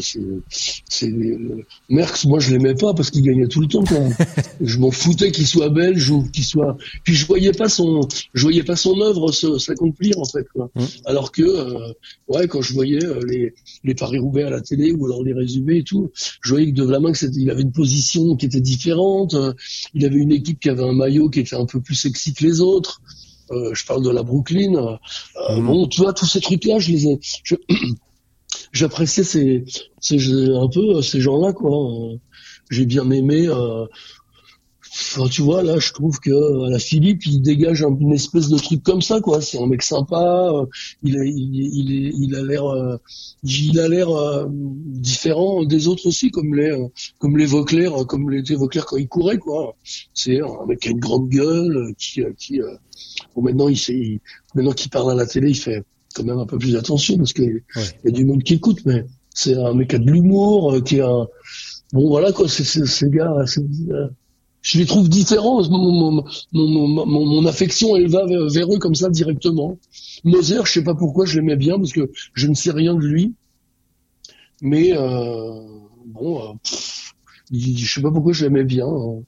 c'est euh, Merckx moi je l'aimais pas parce qu'il gagnait tout le temps quoi. je m'en foutais qu'il soit belge ou qu'il soit puis je voyais pas son je voyais pas son œuvre se- s'accomplir en fait quoi. Mm. Alors que euh, ouais quand je voyais euh, les les paris Roubaix à la télé ou alors les résumés et tout, je voyais que de Vlaminck c'était il avait une position qui était différente, il avait une équipe qui avait un maillot qui était un peu plus sexy que les autres. Euh, je parle de la Brooklyn. Euh, Mhm. Bon, tu vois, tous ces trucs-là, je les ai. je- J'appréciais ces, ces, un peu euh, ces gens-là, quoi. J'ai bien aimé. Euh, tu vois, là, je trouve que euh, la Philippe, il dégage un- une espèce de truc comme ça, quoi. C'est un mec sympa. euh, il, est, il, a l'air, il a l'air différent des autres aussi, comme les, comme les Vauclair, comme les Vauclair quand il courait, quoi. C'est un mec qui a une grande gueule, qui, qui, bon, maintenant il sait, maintenant qu'il parle à la télé, il fait quand même un peu plus attention parce que il y a du monde qui écoute, mais c'est un mec qui a de l'humour, euh, qui a, bon voilà quoi, c'est c'est- ces gars, euh, je les trouve différents. Mon, mon, mon, mon, affection, elle va vers, vers eux comme ça directement. Moser, je sais pas pourquoi je l'aimais bien parce que je ne sais rien de lui, mais euh, bon, euh, je sais pas pourquoi je l'aimais bien. hein.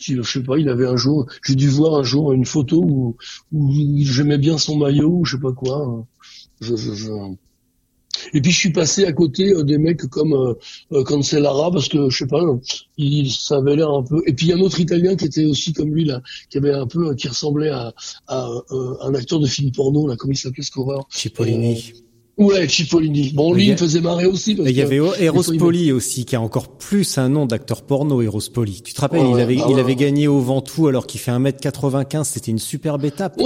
Je sais pas, il avait un jour, j'ai dû voir un jour une photo où, où j'aimais bien son maillot ou je sais pas quoi. Je, je, je... Et puis je suis passé à côté euh, des mecs comme euh, euh, Cancellara parce que je sais pas, il ça avait l'air un peu. Et puis il y a un autre Italien qui était aussi comme lui là, qui avait un peu, qui ressemblait à, à, euh, un acteur de film porno là, comment il s'appelait ce Cipollini. Ouais, Cipollini. Bon, lui Il a- me faisait marrer aussi. Parce Et il y avait Eros des Poli aussi, qui a encore plus un nom d'acteur porno, Eros Poli. Tu te rappelles, il avait, Ah il ouais, avait ouais. gagné au Ventoux alors qu'il fait 1m95, c'était une superbe étape.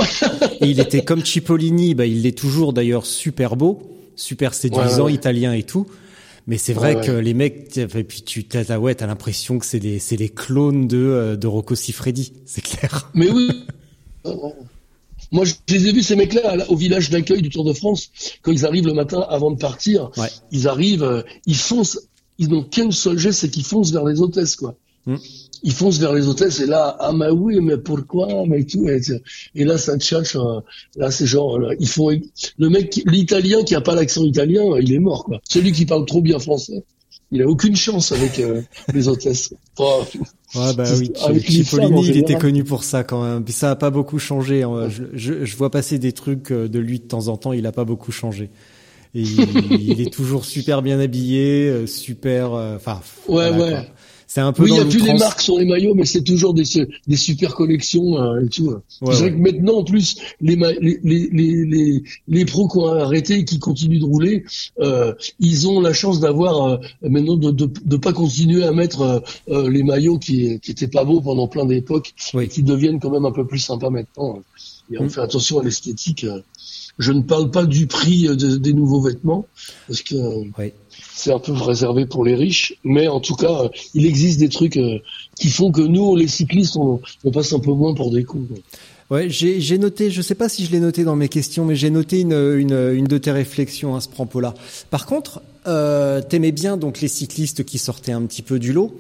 Et il était comme Cipollini, bah, il l'est toujours d'ailleurs super beau, super séduisant, italien et tout. Mais c'est vrai que les mecs, et puis tu t'as, ouais, t'as l'impression que c'est les, c'est les clones de, euh, de Rocco Siffredi, c'est clair. Mais oui. Moi, je les ai vus ces mecs-là au village d'accueil du Tour de France quand ils arrivent le matin avant de partir. Ouais. Ils arrivent, euh, ils foncent. Ils n'ont qu'un seul geste, c'est qu'ils foncent vers les hôtesses, quoi. Mm. Ils foncent vers les hôtesses et là, ah mais oui, mais pourquoi, mais tout. Et, et là, ça tchatche. euh, Là, c'est genre, là, ils font le mec, l'italien qui a pas l'accent italien, euh, il est mort, quoi. Celui qui parle trop bien français, il a aucune chance avec euh, les hôtesses. Enfin, Ouais, bah oui, avec Cipollini, il était connu pour ça quand même. Puis ça a pas beaucoup changé. hein. Je, je, je vois passer des trucs euh, de lui de temps en temps, il a pas beaucoup changé. Et il, il est toujours super bien habillé, euh, super. euh, Enfin, Ouais, voilà, ouais. quoi. C'est un peu Oui, il n'y a plus les marques sur les maillots, mais c'est toujours des, des super collections euh, et tout. Ouais, c'est vrai que maintenant, en plus, les, les, les, les, les, pros qui ont arrêté et qui continuent de rouler, euh, ils ont la chance d'avoir euh, maintenant de, de de pas continuer à mettre euh, euh, les maillots qui qui étaient pas beaux pendant plein d'époques Oui. et qui deviennent quand même un peu plus sympas maintenant. Et on Mm. fait attention à l'esthétique. euh. Je ne parle pas du prix de- des nouveaux vêtements parce que Oui. C'est un peu réservé pour les riches, mais en tout cas, euh, il existe des trucs euh, qui font que nous, les cyclistes, on, on passe un peu moins pour des cons. Ouais, j'ai noté, je sais pas si je l'ai noté dans mes questions, mais j'ai noté une, une, une de tes réflexions à ce propos-là. Par contre, euh, t'aimais bien donc les cyclistes qui sortaient un petit peu du lot.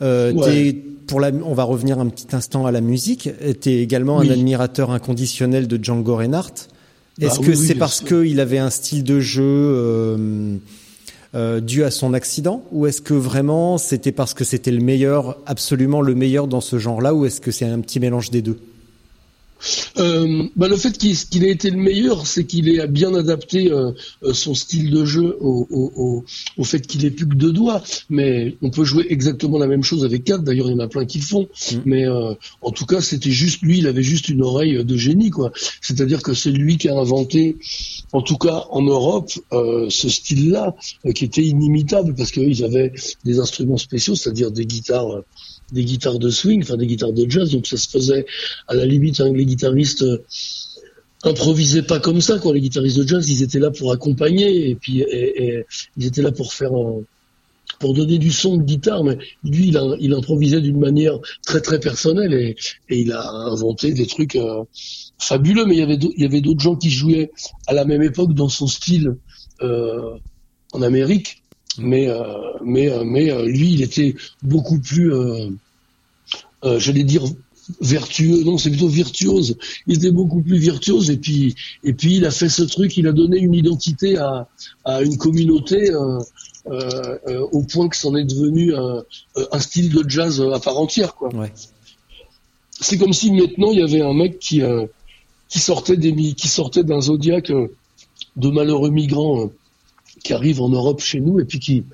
Euh, Ouais. pour la, on va revenir un petit instant à la musique. T'es également Oui. un admirateur inconditionnel de Django Reinhardt. Est-ce Bah que oui, oui, c'est parce qu'il avait un style de jeu euh, euh, dû à son accident, ou est-ce que vraiment c'était parce que c'était le meilleur, absolument le meilleur dans ce genre-là, ou est-ce que c'est un petit mélange des deux? Euh, bah, le fait qu'il ait été le meilleur, c'est qu'il ait bien adapté euh, euh, son style de jeu au, au, au, au fait qu'il ait plus que deux doigts. Mais on peut jouer exactement la même chose avec quatre. D'ailleurs, il y en a plein qui le font. Mais euh, en tout cas, c'était juste lui. Il avait juste une oreille de génie, quoi. C'est-à-dire que c'est lui qui a inventé, en tout cas en Europe, ce style-là, qui était inimitable parce qu'ils avaient des instruments spéciaux, c'est-à-dire des guitares. Euh, des guitares de swing, enfin des guitares de jazz, donc ça se faisait à la limite hein, les guitaristes euh, improvisaient pas comme ça quoi. Les guitaristes de jazz ils étaient là pour accompagner et puis ils étaient là pour faire un- pour donner du son de guitare mais lui il, improvisait d'une manière très très personnelle et, il a inventé des trucs euh, fabuleux mais il y avait d'au- il y avait d'autres gens qui jouaient à la même époque dans son style euh, en Amérique mais euh, mais euh, mais euh, lui il était beaucoup plus euh, euh, j'allais dire vertueux, non, c'est plutôt virtuose. Il était beaucoup plus virtuose et puis et puis il a fait ce truc, il a donné une identité à, à une communauté euh, euh, euh, au point que c'en est devenu un, un style de jazz à part entière, quoi. Ouais. C'est comme si maintenant il y avait un mec qui euh, qui sortait des qui sortait d'un zodiaque de malheureux migrants qui arrivent en Europe chez nous et puis qui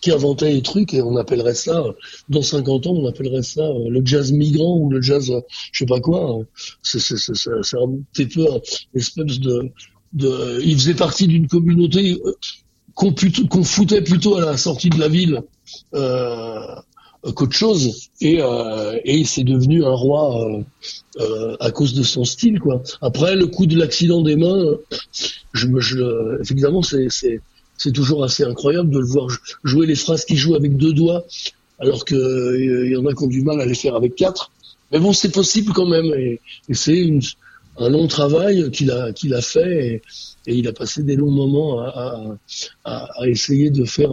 qui inventait des trucs et on appellerait ça dans 50 ans on appellerait ça euh, le jazz migrant ou le jazz euh, je sais pas quoi euh, c'est c'est c'est c'est un petit peu un espèce de de il faisait partie d'une communauté euh, qu'on foutait plutôt à la sortie de la ville euh, qu'autre chose. Et euh, et c'est devenu un roi euh, euh, à cause de son style quoi. Après le coup de l'accident des mains euh, je je évidemment c'est toujours assez incroyable de le voir jou- jouer les phrases qu'il joue avec deux doigts, alors que euh, il y en a qui ont du mal à les faire avec quatre. Mais bon, c'est possible quand même, et, et c'est un long travail qu'il a qu'il a fait, et, il a passé des longs moments à, à, à- essayer de faire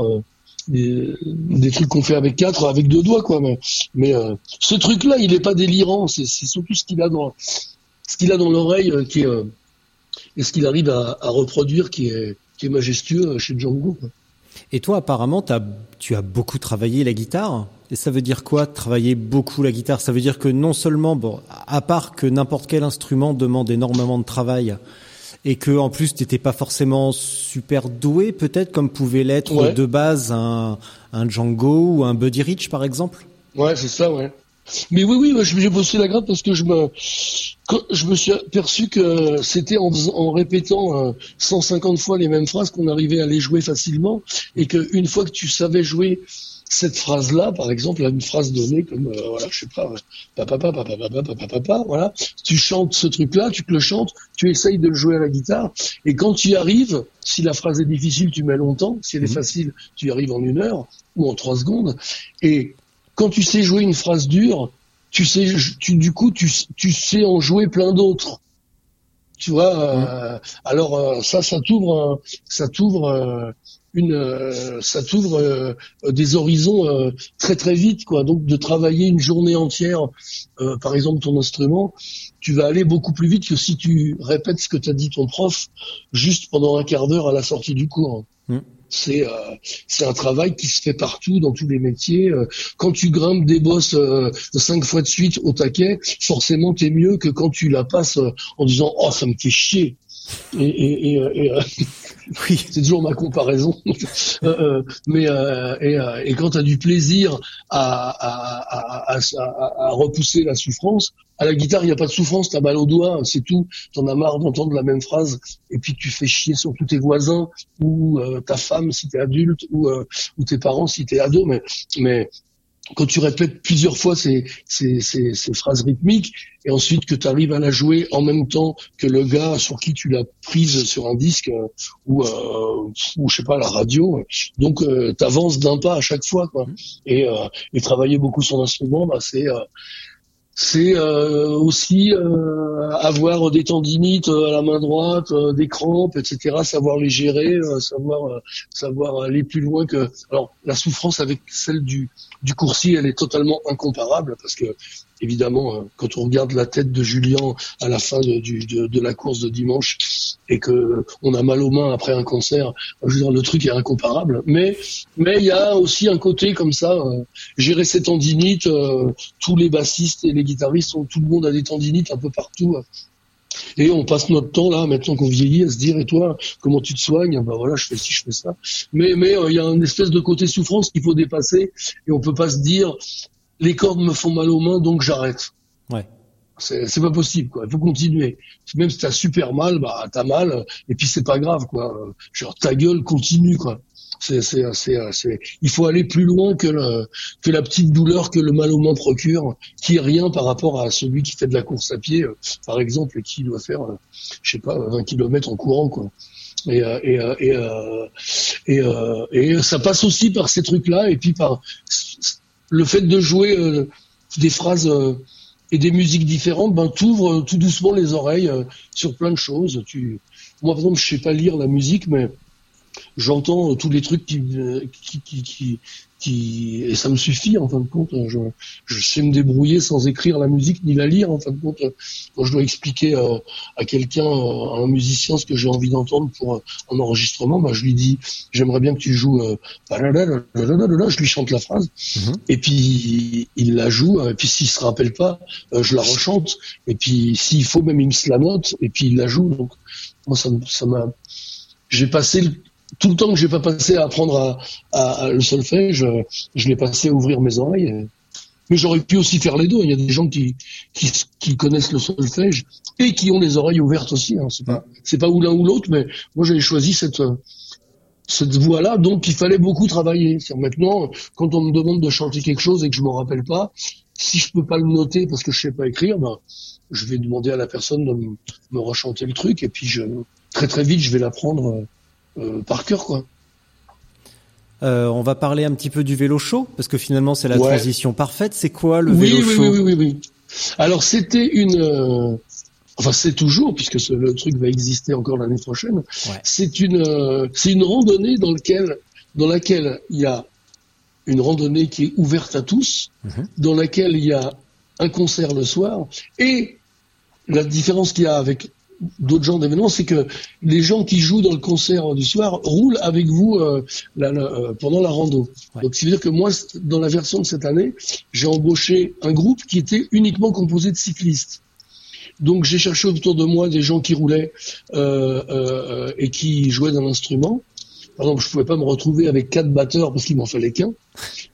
des, trucs qu'on fait avec quatre, avec deux doigts, quoi. Mais, mais euh, ce truc-là, il est pas délirant. C'est surtout ce qu'il a dans ce qu'il a dans l'oreille euh, qui est euh, et ce qu'il arrive à, reproduire qui est qui est majestueux chez Django. Et toi, apparemment, tu as beaucoup travaillé la guitare. Et ça veut dire quoi, travailler beaucoup la guitare? Ça veut dire que non seulement, bon, à part que n'importe quel instrument demande énormément de travail, et que en plus t'étais pas forcément super doué, peut-être comme pouvait l'être Ouais. de base un, un Django ou un Buddy Rich, par exemple? Ouais, c'est ça, ouais. Mais oui, oui, j'ai bossé la gratte parce que je me, je me suis aperçu que c'était en, en répétant euh, 150 fois les mêmes phrases qu'on arrivait à les jouer facilement et qu'une fois que tu savais jouer cette phrase-là, par exemple, une phrase donnée comme, euh, voilà, je sais pas, euh, papa, papa, papa, papa, papa, papa, voilà, tu chantes ce truc-là, tu te le chantes, tu essayes de le jouer à la guitare et quand tu y arrives, si la phrase est difficile, tu mets longtemps, si elle est facile, tu y arrives en une heure ou en trois secondes et quand tu sais jouer une phrase dure, tu sais, tu, du coup, tu, tu sais en jouer plein d'autres. Tu vois, euh, alors euh, ça, ça t'ouvre, ça t'ouvre euh, une, euh, ça t'ouvre euh, des horizons euh, très très vite, quoi. Donc de travailler une journée entière, par exemple ton instrument, tu vas aller beaucoup plus vite que si tu répètes ce que t'a dit ton prof juste pendant un quart d'heure à la sortie du cours. Mm. C'est euh, c'est un travail qui se fait partout dans tous les métiers. Quand tu grimpes des bosses euh, cinq fois de suite au taquet, forcément t'es mieux que quand tu la passes euh, en disant oh ça me fait chier. Et, et, et, euh, et, euh, Oui. c'est toujours ma comparaison. Euh, euh, mais euh, et, euh, et quand tu as du plaisir à, à, à, à, repousser la souffrance, à la guitare il n'y a pas de souffrance, t'as mal au doigt, c'est tout. T'en as marre d'entendre la même phrase et puis tu fais chier surtout tes voisins ou euh, ta femme si t'es adulte ou, euh, ou tes parents si t'es ado. Mais mais quand tu répètes plusieurs fois ces, ces, ces, ces phrases rythmiques et ensuite que tu arrives à la jouer en même temps que le gars sur qui tu l'as prise sur un disque euh, ou, euh, ou je sais pas la radio, donc euh, t'avances d'un pas à chaque fois quoi. Et, euh, et travailler beaucoup son instrument, bah, c'est euh, c'est euh, aussi euh, avoir des tendinites euh, à la main droite, euh, des crampes, etc. Savoir les gérer, savoir savoir aller plus loin que. Alors la souffrance avec celle du du coursier, elle est totalement incomparable parce que évidemment, euh, quand on regarde la tête de Julien à la fin de, la course de dimanche et que on a mal aux mains après un concert, je veux dire, le truc est incomparable. Mais mais il y a aussi un côté comme ça, euh, gérer ses tendinites. euh, tous les bassistes et les guitaristes, tout le monde a des tendinites un peu partout. Et on passe notre temps là, maintenant qu'on vieillit, à se dire et toi, comment tu te soignes? Bah voilà, je fais ci, je fais ça. Mais mais euh, il y a une espèce de côté souffrance qu'il faut dépasser et on peut pas se dire les cordes me font mal aux mains donc j'arrête. Ouais. C'est pas possible quoi. Il faut continuer. Même si t'as super mal, bah t'as mal et puis c'est pas grave quoi. Genre ta gueule continue quoi. C'est c'est c'est c'est. Il faut aller plus loin que le que la petite douleur que le mal aux mains procure, qui est rien par rapport à celui qui fait de la course à pied, euh, par exemple, et qui doit faire, euh, je sais pas, 20 kilomètres en courant quoi. Et euh, et euh, et euh, et, euh, et ça passe aussi par ces trucs-là et puis par le fait de jouer euh, des phrases euh, et des musiques différentes, ben t'ouvres euh, tout doucement les oreilles euh, sur plein de choses. Tu, moi par exemple, je sais pas lire la musique, mais j'entends tous les trucs qui, qui, qui, qui, qui- et ça me suffit en fin de compte. Je, je sais me débrouiller sans écrire la musique ni la lire en fin de compte. Quand je dois expliquer euh, à quelqu'un, euh, à un musicien, ce que j'ai envie d'entendre pour euh, un enregistrement, ben, je lui dis, j'aimerais bien que tu joues. Euh, blablabla, je lui chante la phrase, et puis il la joue. Et puis s'il se rappelle pas, je la rechante. Et puis s'il faut, même il me la note, et puis il la joue. Donc moi, ça m'a j'ai passé le- tout le temps que j'ai pas passé à apprendre à, à- à le solfège, euh, je l'ai passé à ouvrir mes oreilles. Mais j'aurais pu aussi faire les deux. Il y a des gens qui, qui, qui connaissent le solfège et qui ont les oreilles ouvertes aussi. Hein. C'est pas, c'est pas ou l'un ou l'autre, mais moi j'avais choisi cette, cette voie-là, donc il fallait beaucoup travailler. Maintenant, quand on me demande de chanter quelque chose et que je m'en rappelle pas, si je peux pas le noter parce que je sais pas écrire, ben, je vais demander à la personne de me, rechanter le truc et puis je, très très vite, je vais l'apprendre euh, par cœur, quoi. Euh, on va parler un petit peu du vélo chaud parce que finalement c'est la Ouais. transition parfaite. C'est quoi le oui, vélo oui, chaud oui, oui, oui, oui. Alors c'était une, euh, enfin c'est toujours puisque ce- le truc va exister encore l'année prochaine. Ouais. C'est une, euh, c'est une randonnée dans lequel, dans laquelle il y a une randonnée qui est ouverte à tous, dans laquelle il y a un concert le soir. Et la différence qu'il y a avec d'autres genres d'événements, c'est que les gens qui jouent dans le concert du soir roulent avec vous euh, la- la- euh, pendant la rando. Donc, ça veut dire que moi, dans la version de cette année, j'ai embauché un groupe qui était uniquement composé de cyclistes. Donc, j'ai cherché autour de moi des gens qui roulaient euh, euh, et qui jouaient d'un instrument. Par exemple, je pouvais pas me retrouver avec quatre batteurs parce qu'il m'en fallait qu'un.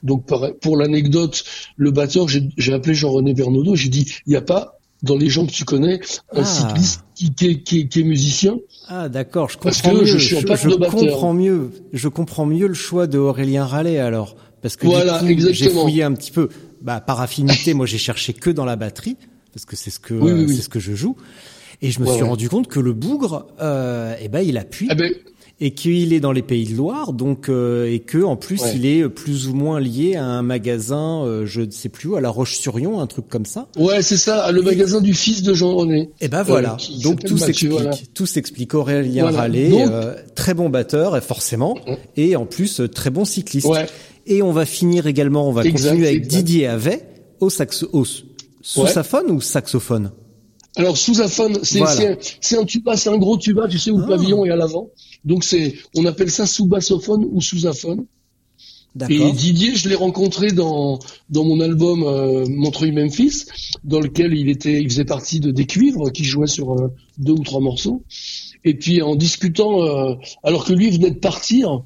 Donc, pour l'anecdote, le batteur, j'ai j'ai appelé Jean-René Bernaudot. J'ai dit, il n'y a pas dans les gens que tu connais un Ah. cycliste qui, qui est- qui qui est musicien. Ah d'accord, je Parce comprends que mieux. je suis en batteur. comprends mieux. Je comprends mieux le choix de Aurélien Rallet alors, parce que Voilà, j'ai fouillé un petit peu. Bah par affinité, moi j'ai cherché que dans la batterie parce que c'est ce que Oui, oui, oui. c'est ce que je joue. Et je me Ouais, suis ouais. rendu compte que le bougre, euh, eh ben il appuie Ah ben, et qu'il est dans les pays de Loire, donc euh, et que en plus Ouais. il est plus ou moins lié à un magasin, euh, je ne sais plus où, à La Roche-sur-Yon, un truc comme ça. ouais, c'est ça, le magasin du fils de Jean-René. Et ben voilà, Euh, donc tout s'explique, voilà. tout s'explique. Aurélien Voilà. Rallet, Donc- euh, très bon batteur, et forcément, et en plus euh, très bon cycliste. Ouais. Et on va finir également, on va Exact, continuer avec exact. Didier Havet au saxo, au s- sousaphone ou saxophone? Alors sousaphone, c'est Voilà. un, un tuba, c'est un gros tuba, tu sais, où le Ah. pavillon est à l'avant. Donc c'est, on appelle ça sous-bassophone ou sousaphone. Et. Didier, je l'ai rencontré dans dans mon album euh, Montreuil-Memphis, dans lequel il était, il faisait partie de des cuivres qui jouaient sur euh, deux ou trois morceaux. Et puis en discutant, euh, alors que lui venait de partir,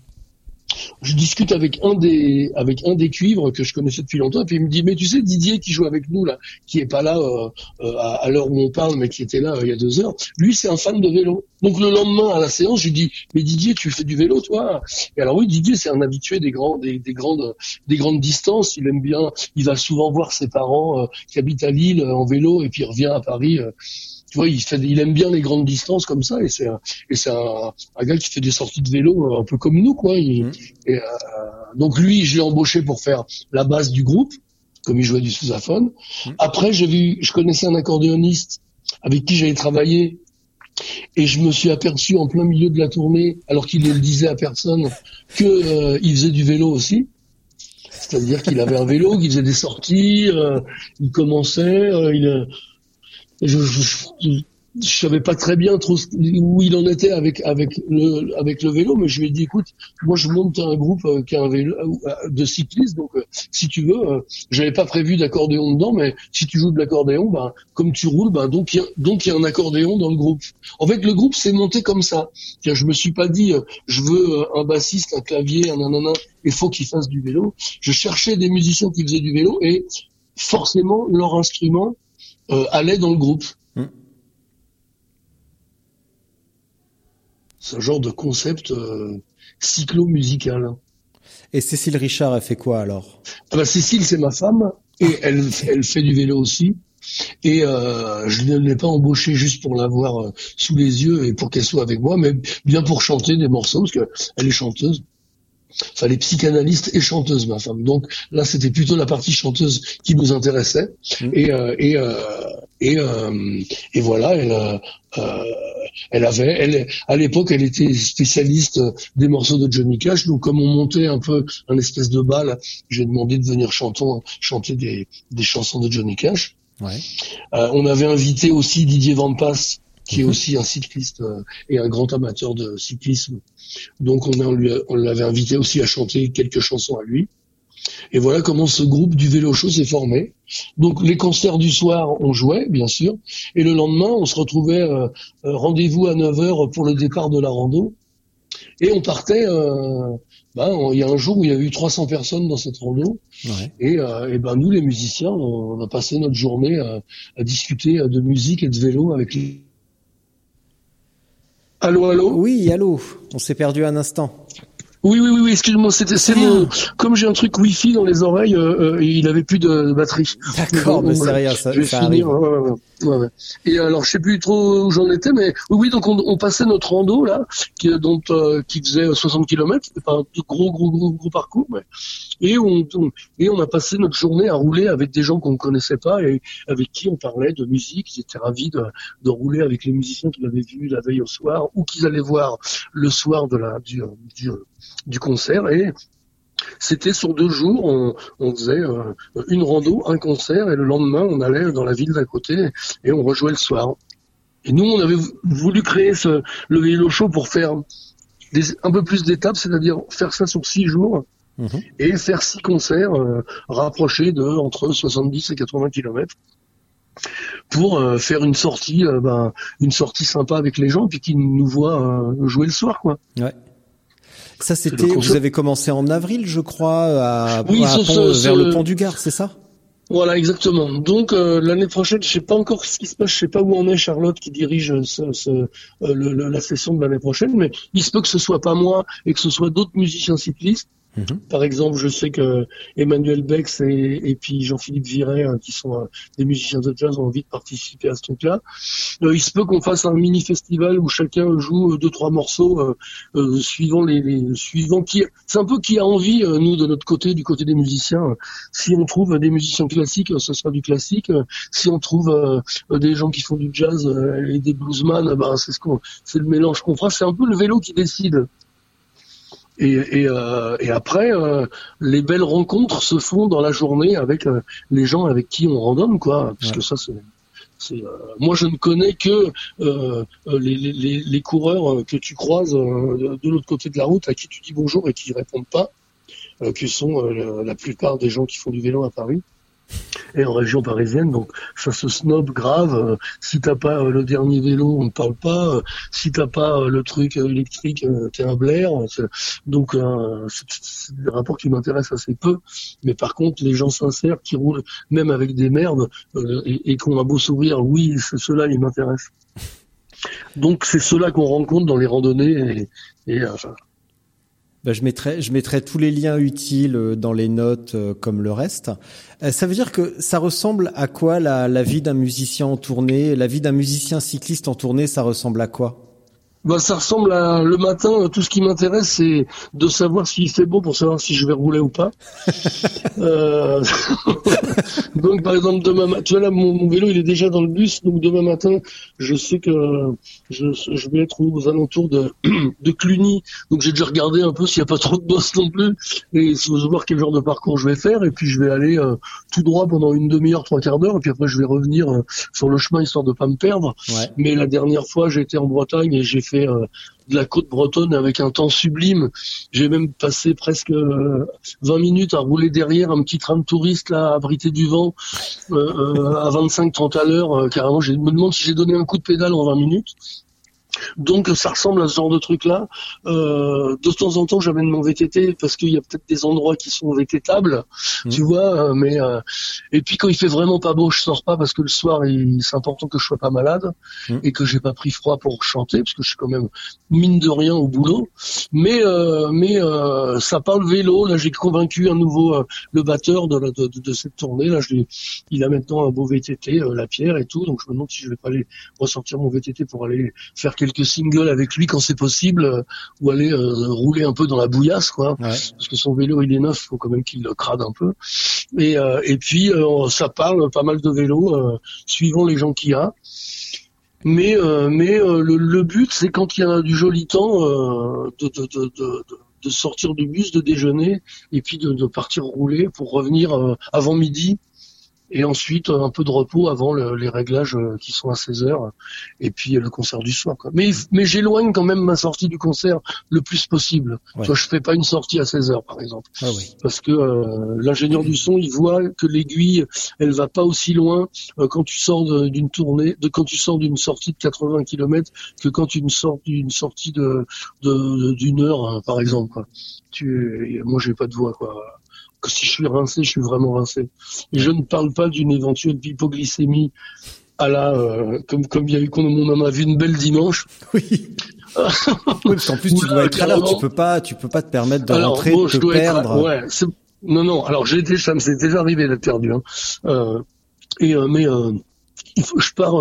je discute avec un des avec un des cuivres que je connaissais depuis longtemps, et puis il me dit mais tu sais Didier qui joue avec nous là, qui est pas là euh, euh, à, l'heure où on parle, mais qui était là euh, il y a deux heures, lui c'est un fan de vélo. Donc le lendemain à la séance, je lui dis mais Didier tu fais du vélo toi? Et alors oui Didier c'est un habitué des grands des, des grandes des grandes distances, il aime bien, il va souvent voir ses parents euh, qui habitent à Lille en vélo et puis il revient à Paris. Tu vois, il fait, il aime bien les grandes distances comme ça, et c'est un, un, un gars qui fait des sorties de vélo euh, un peu comme nous, quoi. Il- et, euh, donc lui, je l'ai embauché pour faire la base du groupe, comme il jouait du sousaphone. Après, j'ai vu, je connaissais un accordéoniste avec qui j'avais travaillé, et je me suis aperçu en plein milieu de la tournée, alors qu'il ne le disait à personne, que euh, il faisait du vélo aussi. C'est-à-dire qu'il avait un vélo, qu'il faisait des sorties, euh, il commençait, euh, il, je, je, savais pas très bien trop où il en était avec avec le avec le vélo, mais je lui ai dit écoute, moi je monte un groupe euh, qui a un vélo euh, de cyclistes, donc euh, si tu veux, euh, j'avais pas prévu d'accordéon dedans, mais si tu joues de l'accordéon, ben comme tu roules, ben donc il donc y a un accordéon dans le groupe. En fait, le groupe s'est monté comme ça. Je me suis pas dit euh, je veux euh, un bassiste, un clavier, un nanana, il faut qu'il fasse du vélo. Je cherchais des musiciens qui faisaient du vélo et forcément leur instrument euh, dans le groupe. Hmm. C'est un genre de concept euh, cyclo-musical. Et Cécile Richard a fait quoi alors? Ah bah, Cécile, c'est ma femme, et elle, elle fait du vélo aussi. Et euh, je ne l'ai pas embauchée juste pour l'avoir euh, sous les yeux et pour qu'elle soit avec moi, mais bien pour chanter des morceaux, parce qu'elle est chanteuse. Enfin, elle est psychanalyste et chanteuse, ma femme. Donc là, c'était plutôt la partie chanteuse qui nous intéressait. Et, euh, et, euh, et, euh, et voilà, elle, euh, euh, elle avait, elle, à l'époque, elle était spécialiste des morceaux de Johnny Cash. Donc, comme on montait un peu un espèce de bal, j'ai demandé de venir chanton, chanter des, des chansons de Johnny Cash. Ouais. Euh, on avait invité aussi Didier Van Pass, qui est aussi un cycliste euh, et un grand amateur de cyclisme. Donc, on, a, on lui a- on l'avait invité aussi à chanter quelques chansons à lui. Et voilà comment ce groupe du vélo show s'est formé. Donc les concerts du soir, on jouait, bien sûr. Et le lendemain, on se retrouvait euh, euh, rendez-vous à 9h pour le départ de la rando. Et on partait, euh, ben, il y a un jour où il y a eu 300 personnes dans cette rando. Ouais. Et, euh, et ben nous, les musiciens, on, on a passé notre journée à, à discuter euh, de musique et de vélo avec les... Allô, allô Oui, allô. On s'est perdu un instant. Oui, oui, oui, oui excuse-moi, c'était, c'est mon, comme j'ai un truc Wi-Fi dans les oreilles, euh, euh, il avait plus de batterie. D'accord, mais c'est rien, ça, je vais ça finir, arrive. Ouais, ouais. Et alors, je sais plus trop où j'en étais, mais oui, oui, donc on, on passait notre rando là, qui, dont, euh, qui faisait 60 km, c'était pas un gros, gros, gros, gros parcours, mais et on, et on a passé notre journée à rouler avec des gens qu'on connaissait pas et avec qui on parlait de musique. Ils étaient ravis de, de rouler avec les musiciens qu'ils avaient vus la veille au soir ou qu'ils allaient voir le soir de la du, du, du concert et c'était sur deux jours, on, on faisait euh, une rando, un concert, et le lendemain, on allait dans la ville d'à côté et on rejouait le soir. Et nous, on avait voulu créer ce, le vélo show pour faire des, un peu plus d'étapes, c'est-à-dire faire ça sur six jours Mhm. et faire six concerts euh, rapprochés de entre 70 et 80 kilomètres pour euh, faire une sortie, euh, ben, une sortie sympa avec les gens, puis qu'ils nous voient euh, jouer le soir, quoi. Ouais. Ça, c'était. Vous avez commencé en avril, je crois, à, Oui, à ce- Pont- ce- vers ce- le pont du Gard, c'est ça? Voilà, exactement. Donc euh, l'année prochaine, je sais pas encore ce qui se passe, je sais pas où en est Charlotte qui dirige euh, ce, ce, euh, le- le- la session de l'année prochaine, mais il se peut que ce soit pas moi et que ce soit d'autres musiciens cyclistes. Mhm. Par exemple, je sais que Emmanuel Bex et, et puis Jean-Philippe Viret, hein, qui sont euh, des musiciens de jazz, ont envie de participer à ce truc-là. Euh, il se peut qu'on fasse un mini festival où chacun joue euh, deux trois morceaux euh, suivant les, les qui. C'est un peu qui a envie, nous de notre côté, du côté des musiciens. si on trouve des musiciens classiques, ce sera du classique. Si on trouve des gens qui font du jazz et des bluesman, euh, ben c'est ce qu'on, c'est le mélange qu'on fera. C'est un peu le vélo qui décide. Et, et, euh, et après, euh, les belles rencontres se font dans la journée avec euh, les gens avec qui on randonne, quoi. Puisque Ouais. ça, c'est, euh, moi, je ne connais que euh, euh, les, les, les, coureurs euh, que tu croises euh, de, l'autre côté de la route, à qui tu dis bonjour et qui répondent pas, euh, qui sont euh, la plupart des gens qui font du vélo à Paris et en région parisienne. Donc ça se snob grave. Euh, si t'as pas euh, le dernier vélo, on ne parle pas. Euh, si t'as pas euh, le truc euh, électrique, euh, t'es un blaire. Donc euh, c'est des rapports qui m'intéressent assez peu. Mais par contre, les gens sincères qui roulent même avec des merdes euh, et, et qui ont un beau sourire, oui, ceux-là, ils m'intéressent. Donc c'est ceux-là qu'on rencontre dans les randonnées et, et, Bah, je mettrai, tous les liens utiles euh, dans les notes euh, comme le reste. Euh, Ça veut dire que ça ressemble à quoi la vie d'un musicien en tournée? La vie d'un musicien cycliste en tournée, ça ressemble à quoi? Bah, ça ressemble à le matin. euh, Tout ce qui m'intéresse, c'est de savoir s'il fait beau pour savoir si je vais rouler ou pas. Euh, donc, par exemple, demain, ma- tu vois là, mon, mon vélo, il est déjà dans le bus. Donc, demain matin, je sais que je, je vais être aux alentours de, de Cluny. Donc, j'ai déjà regardé un peu s'il n'y a pas trop de boss non plus et je vais voir quel genre de parcours je vais faire. Et puis, je vais aller euh, tout droit pendant une demi-heure, trois quarts d'heure. Et puis après, je vais revenir euh, sur le chemin histoire de pas me perdre. Ouais. Mais la dernière fois, j'ai été en Bretagne et j'ai fait euh, de la côte bretonne avec un temps sublime. J'ai même passé presque euh, 20 minutes à rouler derrière un petit train de touristes là, abrité du vent, euh, euh, à 25-30 à l'heure. Euh, carrément, je me demande si j'ai donné un coup de pédale en 20 minutes. Donc ça ressemble à ce genre de truc-là. Euh, de temps en temps, j'amène mon VTT parce qu'il y a peut-être des endroits qui sont VTtables, Mhm. tu vois. euh, Mais euh, et puis quand il fait vraiment pas beau, je sors pas parce que le soir, il- c'est important que je sois pas malade Mhm. et que j'ai pas pris froid pour chanter parce que je suis quand même mine de rien au boulot. Mais euh, mais euh, ça parle vélo. Là, j'ai convaincu un nouveau euh, le batteur de, la- de, de, cette tournée. Là, je il a maintenant un beau VTT, euh, la pierre et tout. Donc je me demande si je vais pas aller ressortir mon VTT pour aller faire quelques singles avec lui quand c'est possible, euh, ou aller euh, rouler un peu dans la bouillasse, quoi. Ouais. Parce que son vélo il est neuf, faut quand même qu'il le crade un peu. Et euh, et puis ça parle pas mal de vélos, euh, suivant les gens qu'il y a. Mais mais le, le but c'est quand il y a du joli temps de, de, de, de, de- de sortir du bus, de déjeuner et puis de, de partir rouler pour revenir euh, avant midi et ensuite un peu de repos avant le- les réglages euh, qui sont à 16 heures et puis le concert du soir. Quoi. Mais mais j'éloigne quand même ma sortie du concert le plus possible. Ouais. Vois, je fais pas une sortie à 16 heures par exemple Ah oui. parce que euh, l'ingénieur du son il voit que l'aiguille elle va pas aussi loin euh, quand tu sors d'une tournée de quand tu sors d'une sortie de 80 km que quand tu sors d'une sortie de de- d'une heure hein, par exemple quoi. tu moi j'ai pas de voix quoi que si je suis rincé je suis vraiment rincé et je ne parle pas d'une éventuelle hypoglycémie à la euh, comme comme il y a eu qu'on on en a vu une belle dimanche Oui. oui, parce qu'en plus tu dois être à l'heure, tu peux pas, tu peux pas te permettre de Alors, rentrer, bon, de te être- perdre. ouais, non, non. Alors, j'ai ça me s'est déjà arrivé d'être perdu. Hein. Euh, et euh, mais il faut, je pars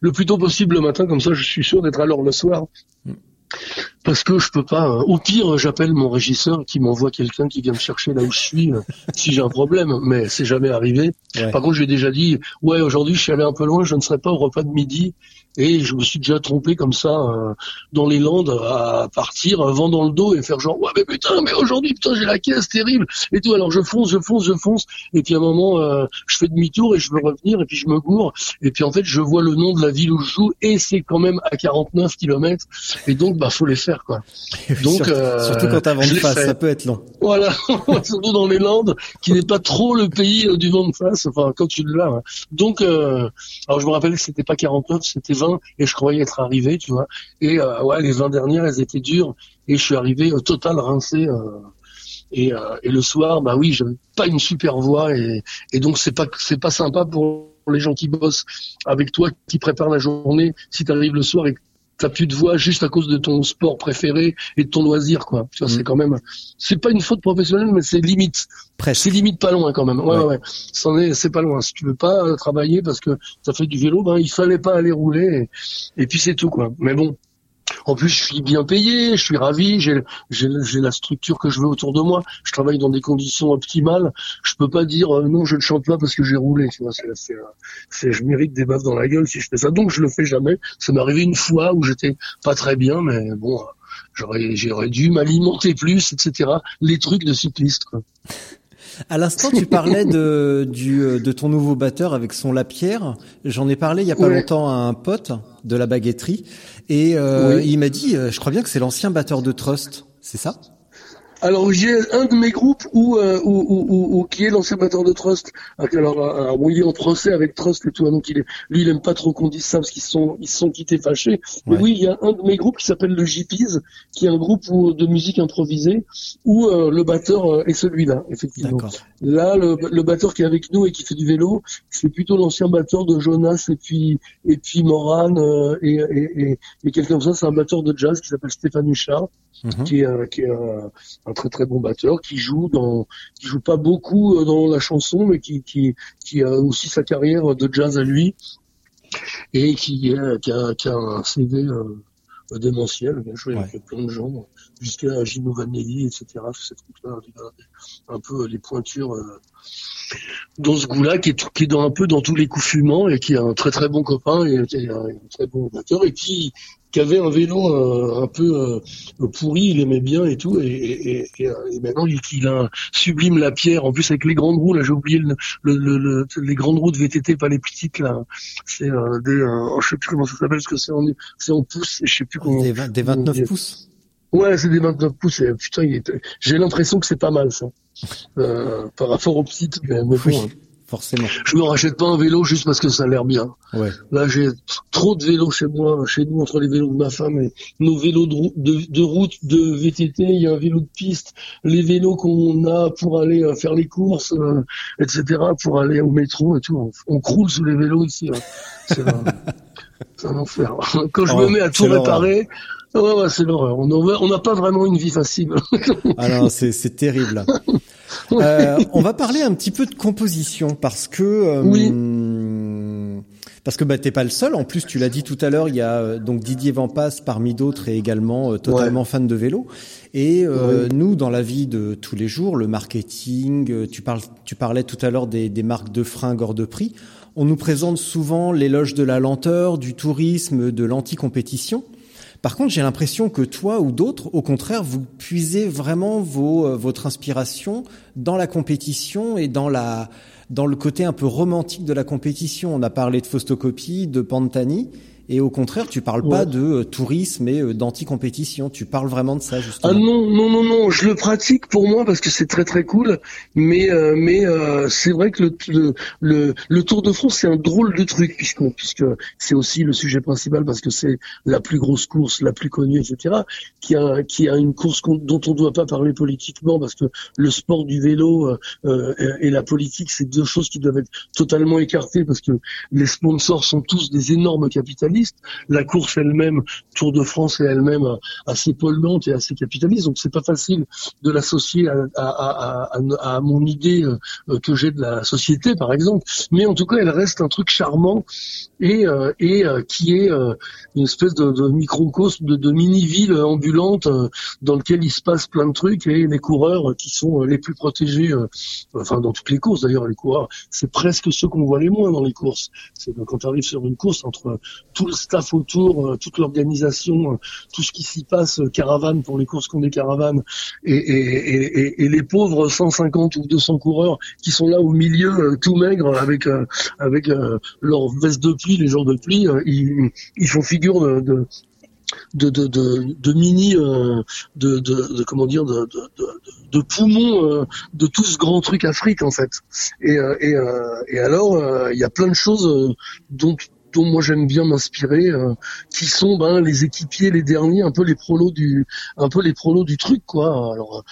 le plus tôt possible le matin, comme ça, je suis sûr d'être à l'heure le soir. Parce que je peux pas. euh, Au pire, j'appelle mon régisseur qui m'envoie quelqu'un qui vient me chercher là où je suis euh, si j'ai un problème. Mais c'est jamais arrivé. Ouais. Par contre, j'ai déjà dit, ouais, aujourd'hui, je suis allé un peu loin, je ne serai pas au repas de midi. Et je me suis déjà trompé comme ça euh, dans les Landes à partir euh, vent dans le dos et faire genre ouais mais putain mais aujourd'hui putain j'ai la caisse terrible et tout alors je fonce je fonce je fonce et puis à un moment euh, je fais demi-tour et je veux revenir et puis je me gourre et puis en fait je vois le nom de la ville où je joue et c'est quand même à 49 kilomètres et donc bah faut les faire quoi Donc, surtout, euh, surtout quand t'as vent de face, fait. ça peut être long. voilà, surtout dans les Landes, qui n'est pas trop le pays euh, du vent de face, enfin quand tu l'as. hein. Donc, euh, alors je me rappelle que c'était pas 49, c'était 20, et je croyais être arrivé, tu vois. Et euh, ouais, les 20 dernières, elles étaient dures, et je suis arrivé au total rincé. et, euh, et le soir, bah oui, j'avais pas une super voix, et, et donc c'est pas c'est pas sympa pour les gens qui bossent avec toi, qui préparent la journée. Si tu arrives le soir et que t'as plus de voix juste à cause de ton sport préféré et de ton loisir, quoi. Tu vois, Mm. c'est quand même, c'est pas une faute professionnelle, mais c'est limite. Presque. C'est limite pas loin quand même. Ouais, Ouais. ouais, ouais. C'en est, c'est pas loin. Si tu veux pas travailler parce que ça fait du vélo, ben il fallait pas aller rouler et, et puis c'est tout quoi. Mais bon. En plus, je suis bien payé, je suis ravi, j'ai la structure que je veux autour de moi. Je travaille dans des conditions optimales. Je peux pas dire euh, non, je ne chante pas parce que j'ai roulé. Tu vois, c'est je mérite des baffes dans la gueule si je fais ça. Donc je le fais jamais. Ça m'est arrivé une fois où j'étais pas très bien, mais bon, j'aurais dû m'alimenter plus, etc. Les trucs de cycliste. À l'instant, tu parlais de, du, de ton nouveau batteur avec son Lapierre. J'en ai parlé il y a pas Ouais. longtemps à un pote de la baguetterie. Et euh, Oui. il m'a dit, euh, je crois bien que c'est l'ancien batteur de Trust. C'est ça? Alors j'ai un de mes groupes où, euh, où, où, où- où- qui est l'ancien batteur de Trust. Alors, alors bon, il est en procès avec Trust et tout, hein, donc il est, lui il aime pas trop qu'on dise ça parce qu'ils se sont ils sont quittés fâchés. Mais oui, il y a un de mes groupes qui s'appelle le JPs, qui est un groupe où- de musique improvisée où euh, le batteur euh, est celui-là, effectivement. Là, le, le batteur qui est avec nous et qui fait du vélo, c'est plutôt l'ancien batteur de Jonas et puis et puis Moran euh, et, et, et, et quelqu'un comme ça. C'est un batteur de jazz qui s'appelle Stéphane Huchard, Mhm. qui est, qui est un, un très très bon batteur, qui joue dans, qui joue pas beaucoup euh, dans la chanson, mais qui qui qui a aussi sa carrière de jazz à lui et qui est qui a, qui a un CV euh, démentiel, bien joué Ouais. avec plein de gens, jusqu'à Gino Vanelli, etc. Ces trucs-là, un peu les pointures euh, dans ce goût-là, qui est, qui est dans, un peu dans tous les coups fumants et qui est un très très bon copain et, un, très bon batteur et qui, qui avait un vélo euh, un peu euh, pourri, il aimait bien et tout, et, et, et, et, maintenant il, il a un sublime la pierre, en plus avec les grandes roues, là j'ai oublié le, le, le, le- les grandes roues de VTT, pas les petites là, c'est euh, des, euh, oh, je sais plus comment ça s'appelle, parce que c'est en, c'est en pouces, je sais plus comment. Des, vingt- des 29 comment- pouces. Ouais, c'est des 29 pouces. Et, putain, il est... j'ai l'impression que c'est pas mal ça, euh, par rapport aux petites. Mais, mais Oui, bon, hein. Forcément. je me rachète pas un vélo juste parce que ça a l'air bien. Ouais. Là, j'ai trop de vélos chez moi, chez nous, entre les vélos de ma femme et nos vélos de, de, de route, de VTT. Il y a un vélo de piste, les vélos qu'on a pour aller euh, faire les courses, euh, etc., pour aller au métro et tout. On, on croule sous les vélos ici. hein. C'est un, un enfer. Quand je Oh, me mets à tout réparer, ouais, ouais, c'est l'horreur. On n'a pas vraiment une vie facile. Ah non, c'est terrible. Euh, on va parler un petit peu de composition parce que euh, Oui. parce que bah t'es pas le seul. En plus, tu l'as dit tout à l'heure, il y a euh, donc Didier Vampas parmi d'autres et également euh, totalement fan de vélo. Et euh, nous, dans la vie de tous les jours, le marketing, tu parles, tu parlais tout à l'heure des, des marques de fringues hors de prix. On nous présente souvent l'éloge de la lenteur, du tourisme, de l'anti-compétition. Par contre, j'ai l'impression que toi ou d'autres, au contraire, vous puisez vraiment vos, euh, votre inspiration dans la compétition et dans la dans le côté un peu romantique de la compétition. On a parlé de Faustocopie, de Pantani, et au contraire, tu parles pas de euh, tourisme et euh, d'anti-compétition. Tu parles vraiment de ça justement. Ah non, non, non, non, je le pratique pour moi parce que c'est très très cool, mais euh, mais euh, c'est vrai que le, le, le, le Tour de France c'est un drôle de truc puisque puisque c'est aussi le sujet principal parce que c'est la plus grosse course, la plus connue, etc. Qui a qui a une course dont on ne doit pas parler politiquement parce que le sport du vélo et la politique c'est deux choses qui doivent être totalement écartées parce que les sponsors sont tous des énormes capitalistes La course elle-même, Tour de France est elle-même assez polluante et assez capitaliste. Donc c'est pas facile de l'associer à, mon idée euh, que j'ai de la société, par exemple. Mais en tout cas, elle reste un truc charmant et, euh, euh, qui est une espèce de, de microcosme, de, mini-ville ambulante dans lequel il se passe plein de trucs et les coureurs qui sont les plus protégés, enfin dans toutes les courses d'ailleurs, les coureurs, c'est presque ceux qu'on voit les moins dans les courses. C'est quand tu arrives sur une course, entre tout le staff autour, euh, toute l'organisation, euh, tout ce qui s'y passe, euh, caravane pour les courses qu'on des caravanes, et, les pauvres 150 ou 200 coureurs qui sont là au milieu, tout maigres, avec avec leur veste de pluie, les jours de euh, ils, font figure de, de de, de, mini de, de, comment dire de, de, de, de tout ce grand truc Afrique en fait. Et et, et alors il y a plein de choses dont dont moi j'aime bien m'inspirer euh, qui sont ben les équipiers les derniers un peu les prolos du un peu les prolos du truc quoi. Alors euh,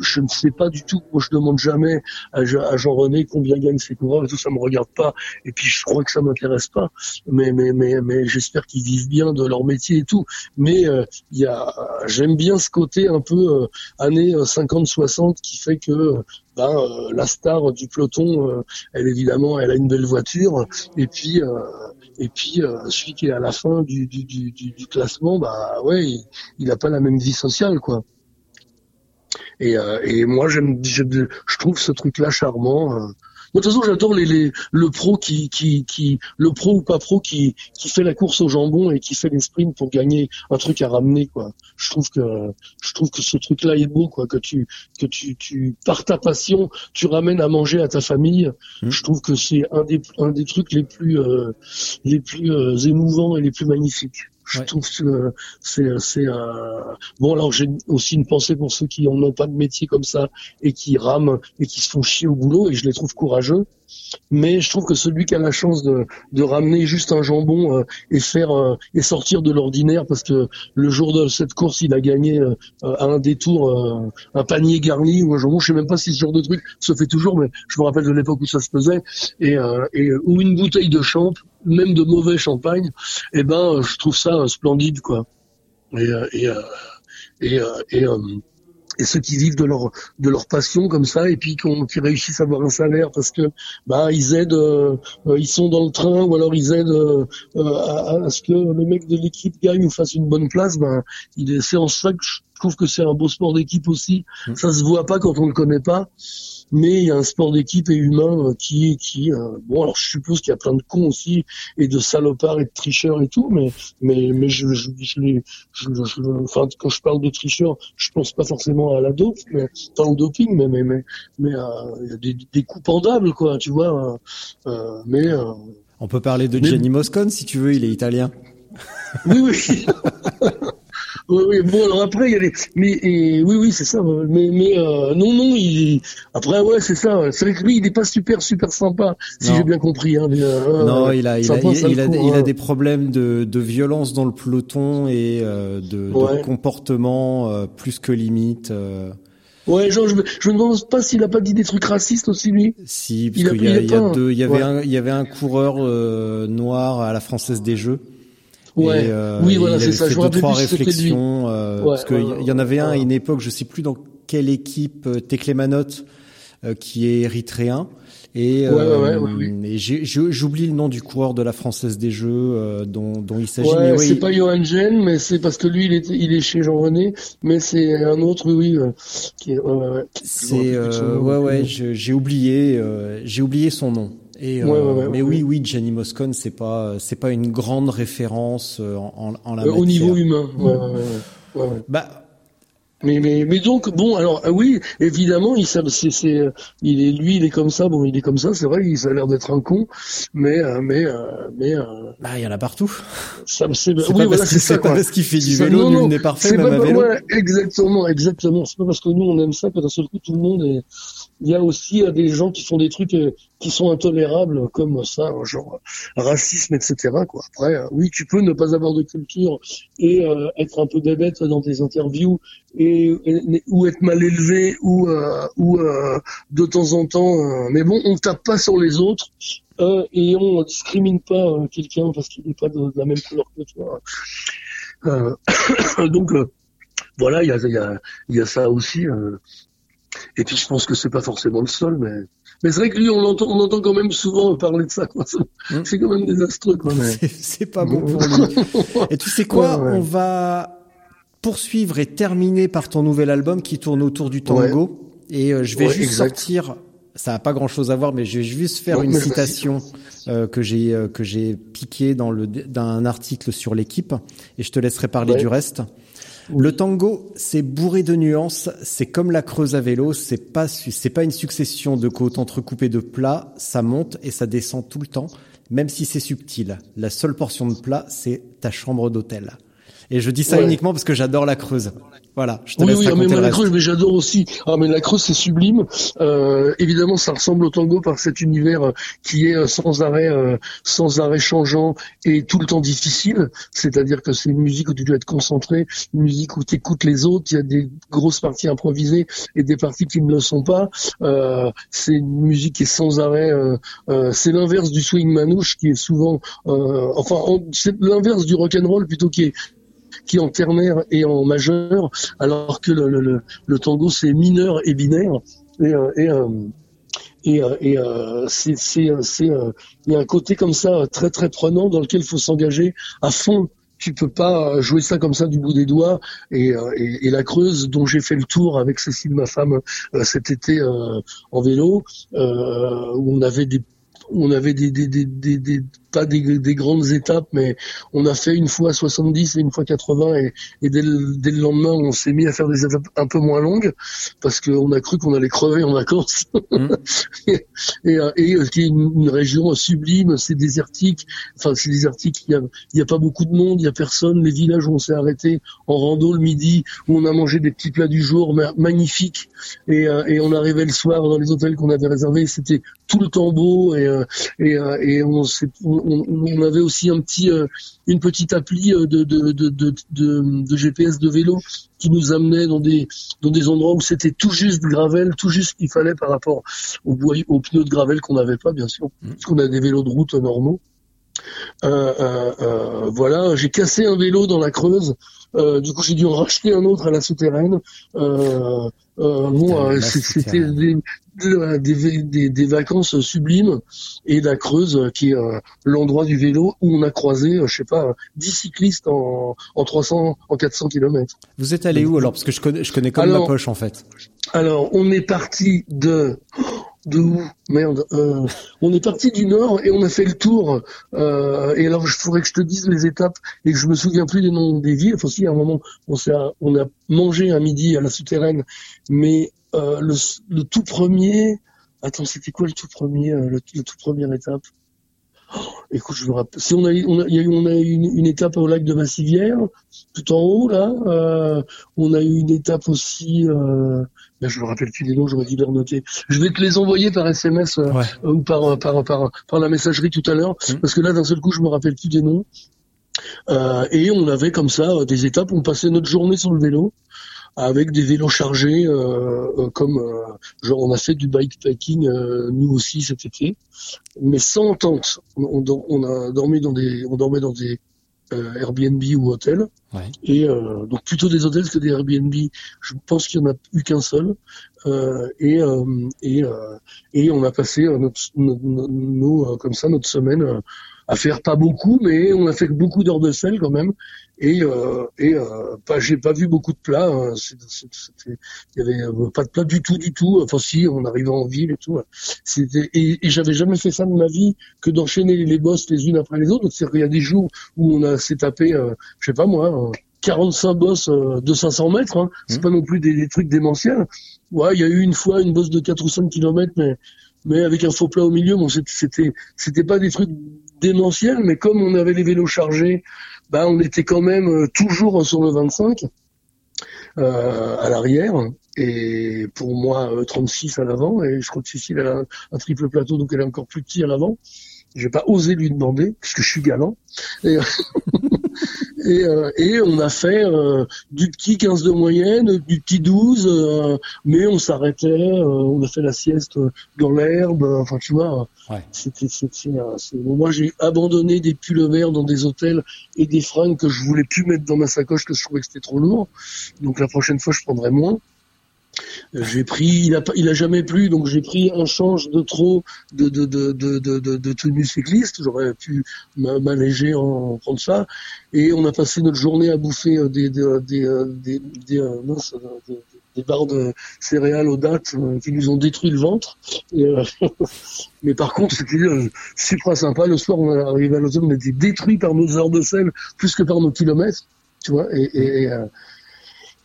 je, ne sais pas du tout moi je demande jamais à, Je- à Jean René combien gagnent ses coureurs et tout ça me regarde pas et puis je crois que ça m'intéresse pas. Mais mais mais mais j'espère qu'ils vivent bien de leur métier et tout. Mais euh, il y a j'aime bien ce côté un peu euh, années 50 60 qui fait que euh, ben euh, la star du peloton euh, elle évidemment elle a une belle voiture et puis euh, et puis euh, celui qui est à la fin du du, du, du, classement bah ouais il, il a pas la même vie sociale quoi et, euh, et moi j'aime je, je trouve ce truc là charmant euh. Moi, de toute façon, j'adore les, les, le pro qui, qui, qui, le pro ou pas pro qui, qui fait la course au jambon et qui fait les sprints pour gagner un truc à ramener, quoi. Je trouve que, je trouve que ce truc-là est beau, quoi. Que tu, que tu, tu, par ta passion, tu ramènes à manger à ta famille. Je trouve que c'est un des, un des trucs les plus, euh, les plus euh, émouvants et les plus magnifiques. Je Ouais. trouve que c'est, c'est un... bon. Alors j'ai aussi une pensée pour ceux qui n'ont pas de métier comme ça et qui rament et qui se font chier au boulot et je les trouve courageux. Mais je trouve que celui qui a la chance de, de ramener juste un jambon euh, et faire euh, et sortir de l'ordinaire parce que le jour de cette course il a gagné euh, à un détour euh, un panier garni ou un jambon, je sais même pas si ce genre de truc se fait toujours, mais je me rappelle de l'époque où ça se faisait et, euh, et ou une bouteille de champ, même de mauvais champagne, et ben je trouve ça euh, splendide quoi. Et euh, et euh, et, et, ceux qui vivent de leur de leur passion comme ça et puis qui réussissent à avoir un salaire parce que bah ils aident euh, ils sont dans le train ou alors ils aident euh, à, à ce que le mec de l'équipe gagne ou fasse une bonne place ben est c'est en ça que je trouve que c'est un beau sport d'équipe aussi. Ça se voit pas quand on le connaît pas mais il y a un sport d'équipe et humain euh, qui qui euh, bon alors je suppose qu'il y a plein de cons aussi et de salopards et de tricheurs et tout mais mais mais je je, je, les- je, je- enfin quand je parle de tricheurs je pense pas forcément à la dope mais pas au doping mais mais mais mais euh, il y a des, des coups pendables quoi tu vois euh, euh, mais euh, On peut parler de Mais- Gianni Moscone si tu veux, il est italien. oui oui Oui, oui, bon alors après il y a les mais et, oui oui c'est ça mais mais euh, non non il après ouais c'est ça c'est vrai que lui il est pas super super sympa si j'ai bien compris hein, mais, euh, non, euh, il a, il a, il, il a, il a hein. des problèmes de, de violence dans le peloton et euh, de, de Ouais. comportement euh, plus que limite. euh, ouais genre je, je me demande pas s'il a pas dit des trucs racistes aussi lui si, parce qu'il y y a pas un- deux, il y avait ouais. un, il y avait un coureur euh, noir à la Française des Jeux. Ouais. Et, euh, oui il voilà c'est ça. je deux, trois réflexions, euh, Ouais, parce qu'il ouais, y en avait un à une époque, je sais plus dans quelle équipe, euh, Teclémanote, euh, qui est érythréen. Et, Ouais, ouais, et j'oublie le nom du coureur de la Française des Jeux euh, dont, dont il s'agit. Ouais, c'est pas Johan Gen, mais c'est parce que lui, il est, il est chez Jean René, mais c'est un autre, oui, euh, qui est, ouais, ouais, j'ai oublié j'ai oublié son nom. Et euh, Ouais, ouais, ouais, mais oui oui, Gianni Moscone c'est pas c'est pas une grande référence euh, en, en la Euh, au matière. niveau humain, ouais, ouais, ouais, ouais, ouais. Bah Mais, mais, mais donc, bon, alors, euh, oui, évidemment, il, c'est, c'est, il est, lui, il est comme ça, bon, il est comme ça, c'est vrai, il a l'air d'être un con, mais, mais, mais, bah il y en a partout. ça, c'est, C'est oui, pas voilà, c'est ça, pas parce qu'il fait du C'est ça. vélo Non, nul non, n'est parfait même pas- à vélo. ouais, exactement, exactement. C'est pas parce que nous on aime ça que d'un seul coup tout le monde est, il y a aussi euh, des gens qui font des trucs euh, qui sont intolérables comme ça, genre racisme, etc. Quoi. Après, euh, oui, tu peux ne pas avoir de culture et être un peu bébête dans tes interviews et, ou être mal élevé ou ou de temps en temps. mais bon, on tape pas sur les autres. et on discrimine pas quelqu'un parce qu'il n'est pas de, la même couleur que toi. donc voilà, il y a, y, a, y a ça aussi. Et puis je pense que c'est pas forcément le seul, mais mais c'est vrai que lui, on entend, on entend quand même souvent parler de ça. Quoi. Hmm. C'est quand même désastreux. Quoi, mais... C'est pas bon pour lui. Et tu sais quoi On va poursuivre et terminer par ton nouvel album qui tourne autour du tango. Et euh, je vais juste sortir. Ça a pas grand chose à voir, mais je vais juste faire une citation euh, que j'ai euh, que j'ai piquée dans le d'un article sur l'équipe, et je te laisserai parler du reste. Le tango, c'est bourré de nuances, c'est comme la creuse à vélo, c'est pas c'est pas une succession de côtes entrecoupées de plats, ça monte et ça descend tout le temps, même si c'est subtil. La seule portion de plat, c'est ta chambre d'hôtel. Et je dis ça uniquement parce que j'adore la Creuse. Voilà, je te oui, laisse oui, mais la Creuse, mais j'adore aussi. Ah, mais la Creuse, c'est sublime. Euh, évidemment, ça ressemble au tango par cet univers euh, qui est euh, sans arrêt, euh, sans arrêt changeant et tout le temps difficile. C'est-à-dire que c'est une musique où tu dois être concentré, une musique où tu écoutes les autres. Il y a des grosses parties improvisées et des parties qui ne le sont pas. Euh, c'est une musique qui est sans arrêt. Euh, c'est l'inverse du swing manouche qui est souvent, enfin, c'est l'inverse du rock and roll plutôt qui est qui en ternaire et en majeur, alors que le, le, le tango c'est mineur et binaire. Et, euh, et, euh, et, euh, et euh, c'est, il y a un côté comme ça très très prenant dans lequel il faut s'engager à fond tu peux pas jouer ça comme ça du bout des doigts. Et, et, la Creuse, dont j'ai fait le tour avec Cécile, ma femme, cet été en vélo, où on avait des on avait des, des, des, des, pas des, des, grandes étapes, mais on a fait une fois 70 et une fois 80 et, et dès, le, dès, le, lendemain on s'est mis à faire des étapes un peu moins longues parce qu'on a cru qu'on allait crever en vacances. Mmh. et, et, et qui est une, une, région sublime, c'est désertique. Enfin c'est désertique, il y a, il y a pas beaucoup de monde, il y a personne. Les villages où on s'est arrêté en rando le midi, où on a mangé des petits plats du jour magnifiques et, euh, et on arrivait le soir dans les hôtels qu'on avait réservés, c'était tout le temps beau et, euh, et, euh, et on, on, on, avait aussi un petit, euh, une petite appli de, de, de, de, de GPS de vélo qui nous amenait dans des, dans des endroits où c'était tout juste gravel, tout juste ce qu'il fallait par rapport aux, aux pneus de gravel qu'on n'avait pas, bien sûr, mmh. parce qu'on a des vélos de route normaux. Euh, euh, voilà, j'ai cassé un vélo dans la Creuse. Euh, du coup, j'ai dû en racheter un autre à la souterraine. bon, c'était des, des, des, vacances sublimes et la Creuse, qui est l'endroit du vélo où on a croisé, je sais pas, 10 cyclistes en, en 300, en 400 km. Vous êtes allé où alors? Parce que je connais, je connais comme ma poche en fait. Alors, on est parti de de où Merde. Euh, on est parti du nord et on a fait le tour. Euh, et alors, je faudrait que je te dise les étapes et que je me souviens plus des noms des villes. Enfin, si, à un moment, on, a, on a mangé un midi à la souterraine, mais euh, le, le, tout premier... Attends, c'était quoi le tout premier, le, le tout première étape? Oh, écoute, je me rappelle. Si on a, on a, on a eu une, une, étape au lac de Massivière, tout en haut là. Euh, on a eu une étape aussi. Euh, ben, je me rappelle plus des noms, j'aurais dû les renoter. Je vais te les envoyer par SMS euh, ou par, par, par, par la messagerie tout à l'heure, mmh. parce que là d'un seul coup, je me rappelle plus des noms. Euh, et on avait comme ça euh, des étapes. On passait notre journée sur le vélo avec des vélos chargés, euh, euh, comme euh, genre on a fait du bikepacking nous aussi cet été, mais sans tente. On, on, a dormi dans des, on dormait dans des Airbnb ou hôtels, et donc plutôt des hôtels que des Airbnb. Je pense qu'il y en a eu qu'un seul, et et et on a passé notre, nos, comme ça notre semaine à faire pas beaucoup, mais on a fait beaucoup d'heures de sel quand même. Et, euh, et euh, pas, j'ai pas vu beaucoup de plats. Hein. Il y avait euh, pas de plats du tout, du tout. Enfin si, on arrivait en ville et tout. C'était et, et j'avais jamais fait ça de ma vie que d'enchaîner les bosses les unes après les autres. C'est-à-dire qu'il y a des jours où on a s'est tapé, euh, je sais pas moi. 45 bosses euh, de 500 mètres, hein. c'est mmh. pas non plus des, des, trucs démentiels. Ouais, il y a eu une fois une bosse de 4 ou 5 kilomètres, mais mais avec un faux plat au milieu. Bon, c'était c'était pas des trucs démentiel, mais comme on avait les vélos chargés, bah on était quand même euh, toujours sur le 25 euh, à l'arrière. et pour moi euh, 36 à l'avant et je crois que Cécile a un, triple plateau donc elle est encore plus petit à l'avant. J'ai pas osé lui demander parce que je suis galant. et, euh, et on a fait euh, du petit 15 de moyenne, du petit 12, euh, mais on s'arrêtait, euh, on a fait la sieste dans l'herbe, enfin tu vois. Ouais. C'était, c'était, c'est- moi j'ai abandonné des pulls verts dans des hôtels et des fringues que je voulais plus mettre dans ma sacoche parce que je trouvais que c'était trop lourd. Donc la prochaine fois je prendrai moins. Euh, J'ai pris, il a, jamais plu, donc j'ai pris un change de trop de de de de tenue cycliste. J'aurais pu m'a- m'alléger en, en prendre ça. Et on a passé notre journée à bouffer des barres de céréales aux dattes euh, qui nous ont détruit le ventre. Euh, mais par contre, c'était super sympa. Le soir, on est arrivé à l'hôtel, on était détruit par nos heures de sel plus que par nos kilomètres, tu vois.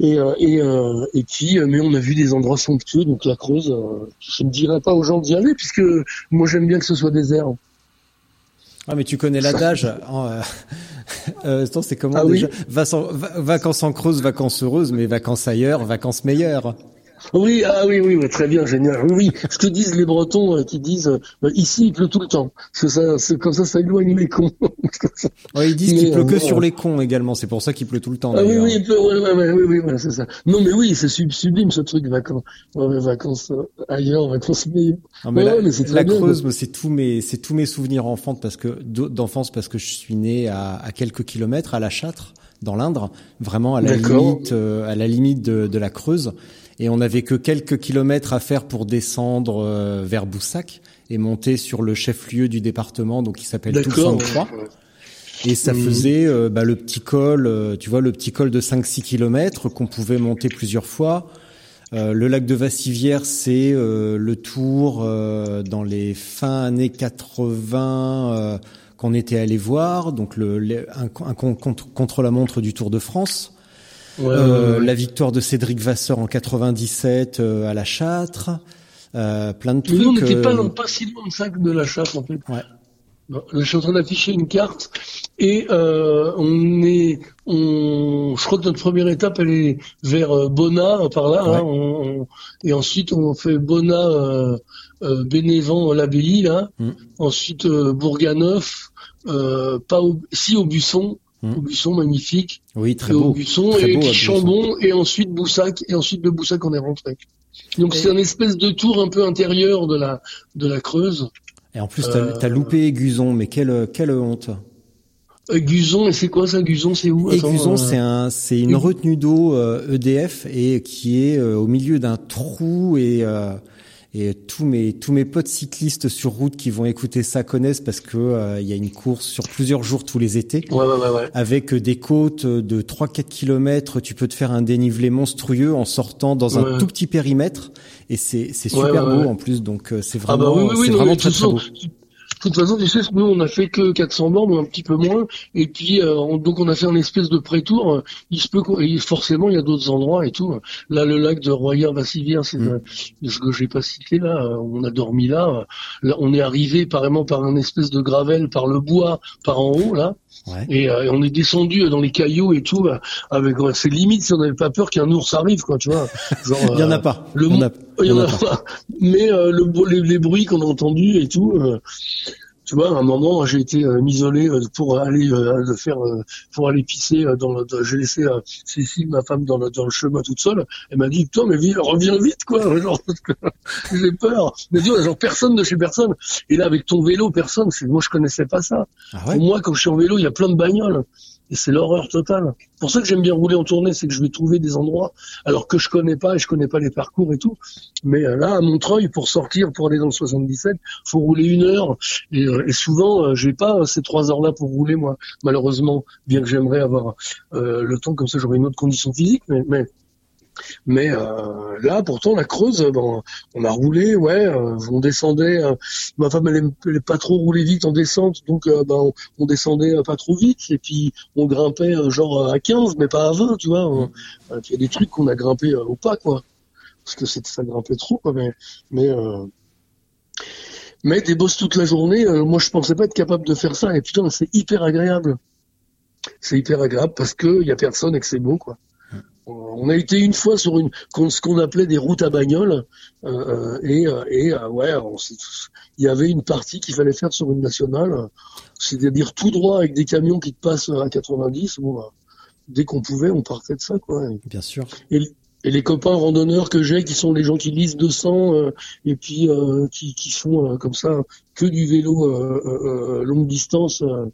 Et, euh, et, euh, et puis, euh, mais on a vu des endroits somptueux, donc la Creuse. euh, je ne dirais pas aux gens d'y aller, puisque moi j'aime bien que ce soit désert. Ah mais tu connais l'adage. en, euh, euh, c'est comment Ah oui déjà? Va- Vacances en creuse, vacances heureuses, mais vacances ailleurs, vacances meilleures. Oui, ah oui, oui, oui, très bien, génial. Oui, oui, ce que disent les Bretons, euh, qui disent euh, ici il pleut tout le temps. C'est ça, c'est comme ça, ça éloigne les cons. Ouais, ils disent qu'il pleut euh, que bon, sur euh, les cons également. C'est pour ça qu'il pleut tout le temps. Ah oui, oui, il pleut, ouais, ouais, ouais, oui, oui, c'est ça. Non, mais oui, c'est sub- sublime ce truc, vacances, ouais, vacances euh, ailleurs, vacances meilleures. Non, mais la, mais bien, Creuse, c'est tous mes, c'est tous mes souvenirs enfants parce que d'enfance parce que je suis né à, à quelques kilomètres à La Châtre, dans l'Indre, vraiment à la limite, euh, à la limite de, de la Creuse, et on avait que quelques kilomètres à faire pour descendre euh, vers Boussac et monter sur le chef-lieu du département, donc qui s'appelle D'accord. Toussaint 3. Et ça faisait euh, bah, le petit col, euh, tu vois, le petit col de 5-6 kilomètres qu'on pouvait monter plusieurs fois. Euh, le lac de Vassivière, c'est le tour dans les fins années 80 euh, qu'on était allé voir, donc le, le- un, un con- contre, contre la montre du Tour de France. Ouais, Euh, ouais, ouais. La victoire de Cédric Vasseur en 97 euh, à la Châtre. Euh, plein de Mais nous, on trucs. n'était pas, euh, non, pas si loin de ça que de la chasse, en fait. Ouais. Bon, Je suis en train d'afficher une carte et euh, on est, on, je crois que notre première étape elle est vers euh, Bona par là, Ouais. hein, on- on- et ensuite on fait Bona, euh, euh, Bénévent, l'abbaye là, Mm. ensuite euh, Bourganeuf, euh, pas au, si au Buisson, Mm. au Buisson magnifique, Oui, très et beau. Très et beau, puis. Chambon et ensuite Boussac et ensuite de Boussac on est rentré. Donc c'est un espèce de tour un peu intérieur de la de la Creuse. Et en plus, t'as Euh, as loupé Guzon, mais quelle, quelle honte. Euh, Guzon, et c'est quoi ça, Guzon C'est où? Attends, Aiguzon, euh, c'est un, c'est une retenue d'eau euh, EDF et qui est euh, au milieu d'un trou et euh, et tous mes tous mes potes cyclistes sur route qui vont écouter ça connaissent parce que euh, il y a une course sur plusieurs jours tous les étés Ouais, ouais, ouais, ouais. avec des côtes de 3-4 kilomètres. Tu peux te faire un dénivelé monstrueux en sortant dans un tout petit périmètre et c'est c'est super beau en plus. Donc euh, c'est Ah vraiment bah oui, oui, oui, c'est vraiment très très beau. De toute façon, tu sais, nous, on a fait que 400 bornes ou un petit peu moins, et puis euh, on- donc on a fait un espèce de pré-tour. Il se peut, et forcément, il y a d'autres endroits et tout. Là, le lac de Royer-Vassivière, c'est Mm. ce que j'ai pas cité là. On a dormi là. Là, on est arrivé apparemment par un espèce de gravel, par le bois, par en haut là. Ouais. Et, euh, et on est descendu dans les cailloux et tout. euh, Avec, ouais, c'est limite si on n'avait pas peur qu'un ours arrive, quoi, tu vois. Genre, Il y en a pas. le Il y en a, il y en a pas. pas. Mais euh, le, les, les bruits qu'on a entendus et tout, euh, tu vois, à un moment, j'ai été euh, m'isoler euh, pour aller euh, faire, euh, pour aller pisser euh, dans le. dans- J'ai laissé euh, Cécile, ma femme, dans le, dans le chemin toute seule. Elle m'a dit, toi, mais viens, reviens vite, quoi. Genre, j'ai peur. Mais tu vois, genre personne de chez personne. Et là, avec ton vélo, personne. Moi, je connaissais pas ça. Ah ouais? Pour moi, quand je suis en vélo, il y a plein de bagnoles. Et c'est l'horreur totale. Pour ça que j'aime bien rouler en tournée, c'est que je vais trouver des endroits, alors que je connais pas et je connais pas les parcours et tout. Mais euh, là, à Montreuil, pour sortir, pour aller dans le 77, faut rouler une heure. Et, euh, et souvent, euh, j'ai pas ces trois heures-là pour rouler, moi, malheureusement, bien que j'aimerais avoir euh, le temps, comme ça j'aurais une autre condition physique. Mais, mais, mais euh, là, pourtant, la Creuse, bon, on a roulé, ouais, euh, on descendait. euh, ma femme, elle aime pas trop rouler vite en descente, donc euh, ben, on, on descendait euh, pas trop vite, et puis on grimpait euh, genre à 15, mais pas à 20, tu vois. On- euh, Il y a des trucs qu'on a grimpé euh, au pas, quoi, parce que c'était ça grimpait trop, quoi. Mais, mais, euh, mais des bosses toute la journée, euh, moi je pensais pas être capable de faire ça, et putain, c'est hyper agréable. C'est hyper agréable parce que il y a personne et que c'est beau, quoi. On a été une fois sur une ce qu'on appelait des routes à bagnole euh, et, euh, et euh, ouais, on il y avait une partie qu'il fallait faire sur une nationale, c'est-à-dire tout droit avec des camions qui te passent à 90. Bon, bah, dès qu'on pouvait, on partait de ça, quoi. Bien sûr. Et, et les copains randonneurs que j'ai, qui sont les gens qui lisent 200 euh, et puis euh, qui, qui font euh, comme ça que du vélo euh, euh, euh, longue distance, euh,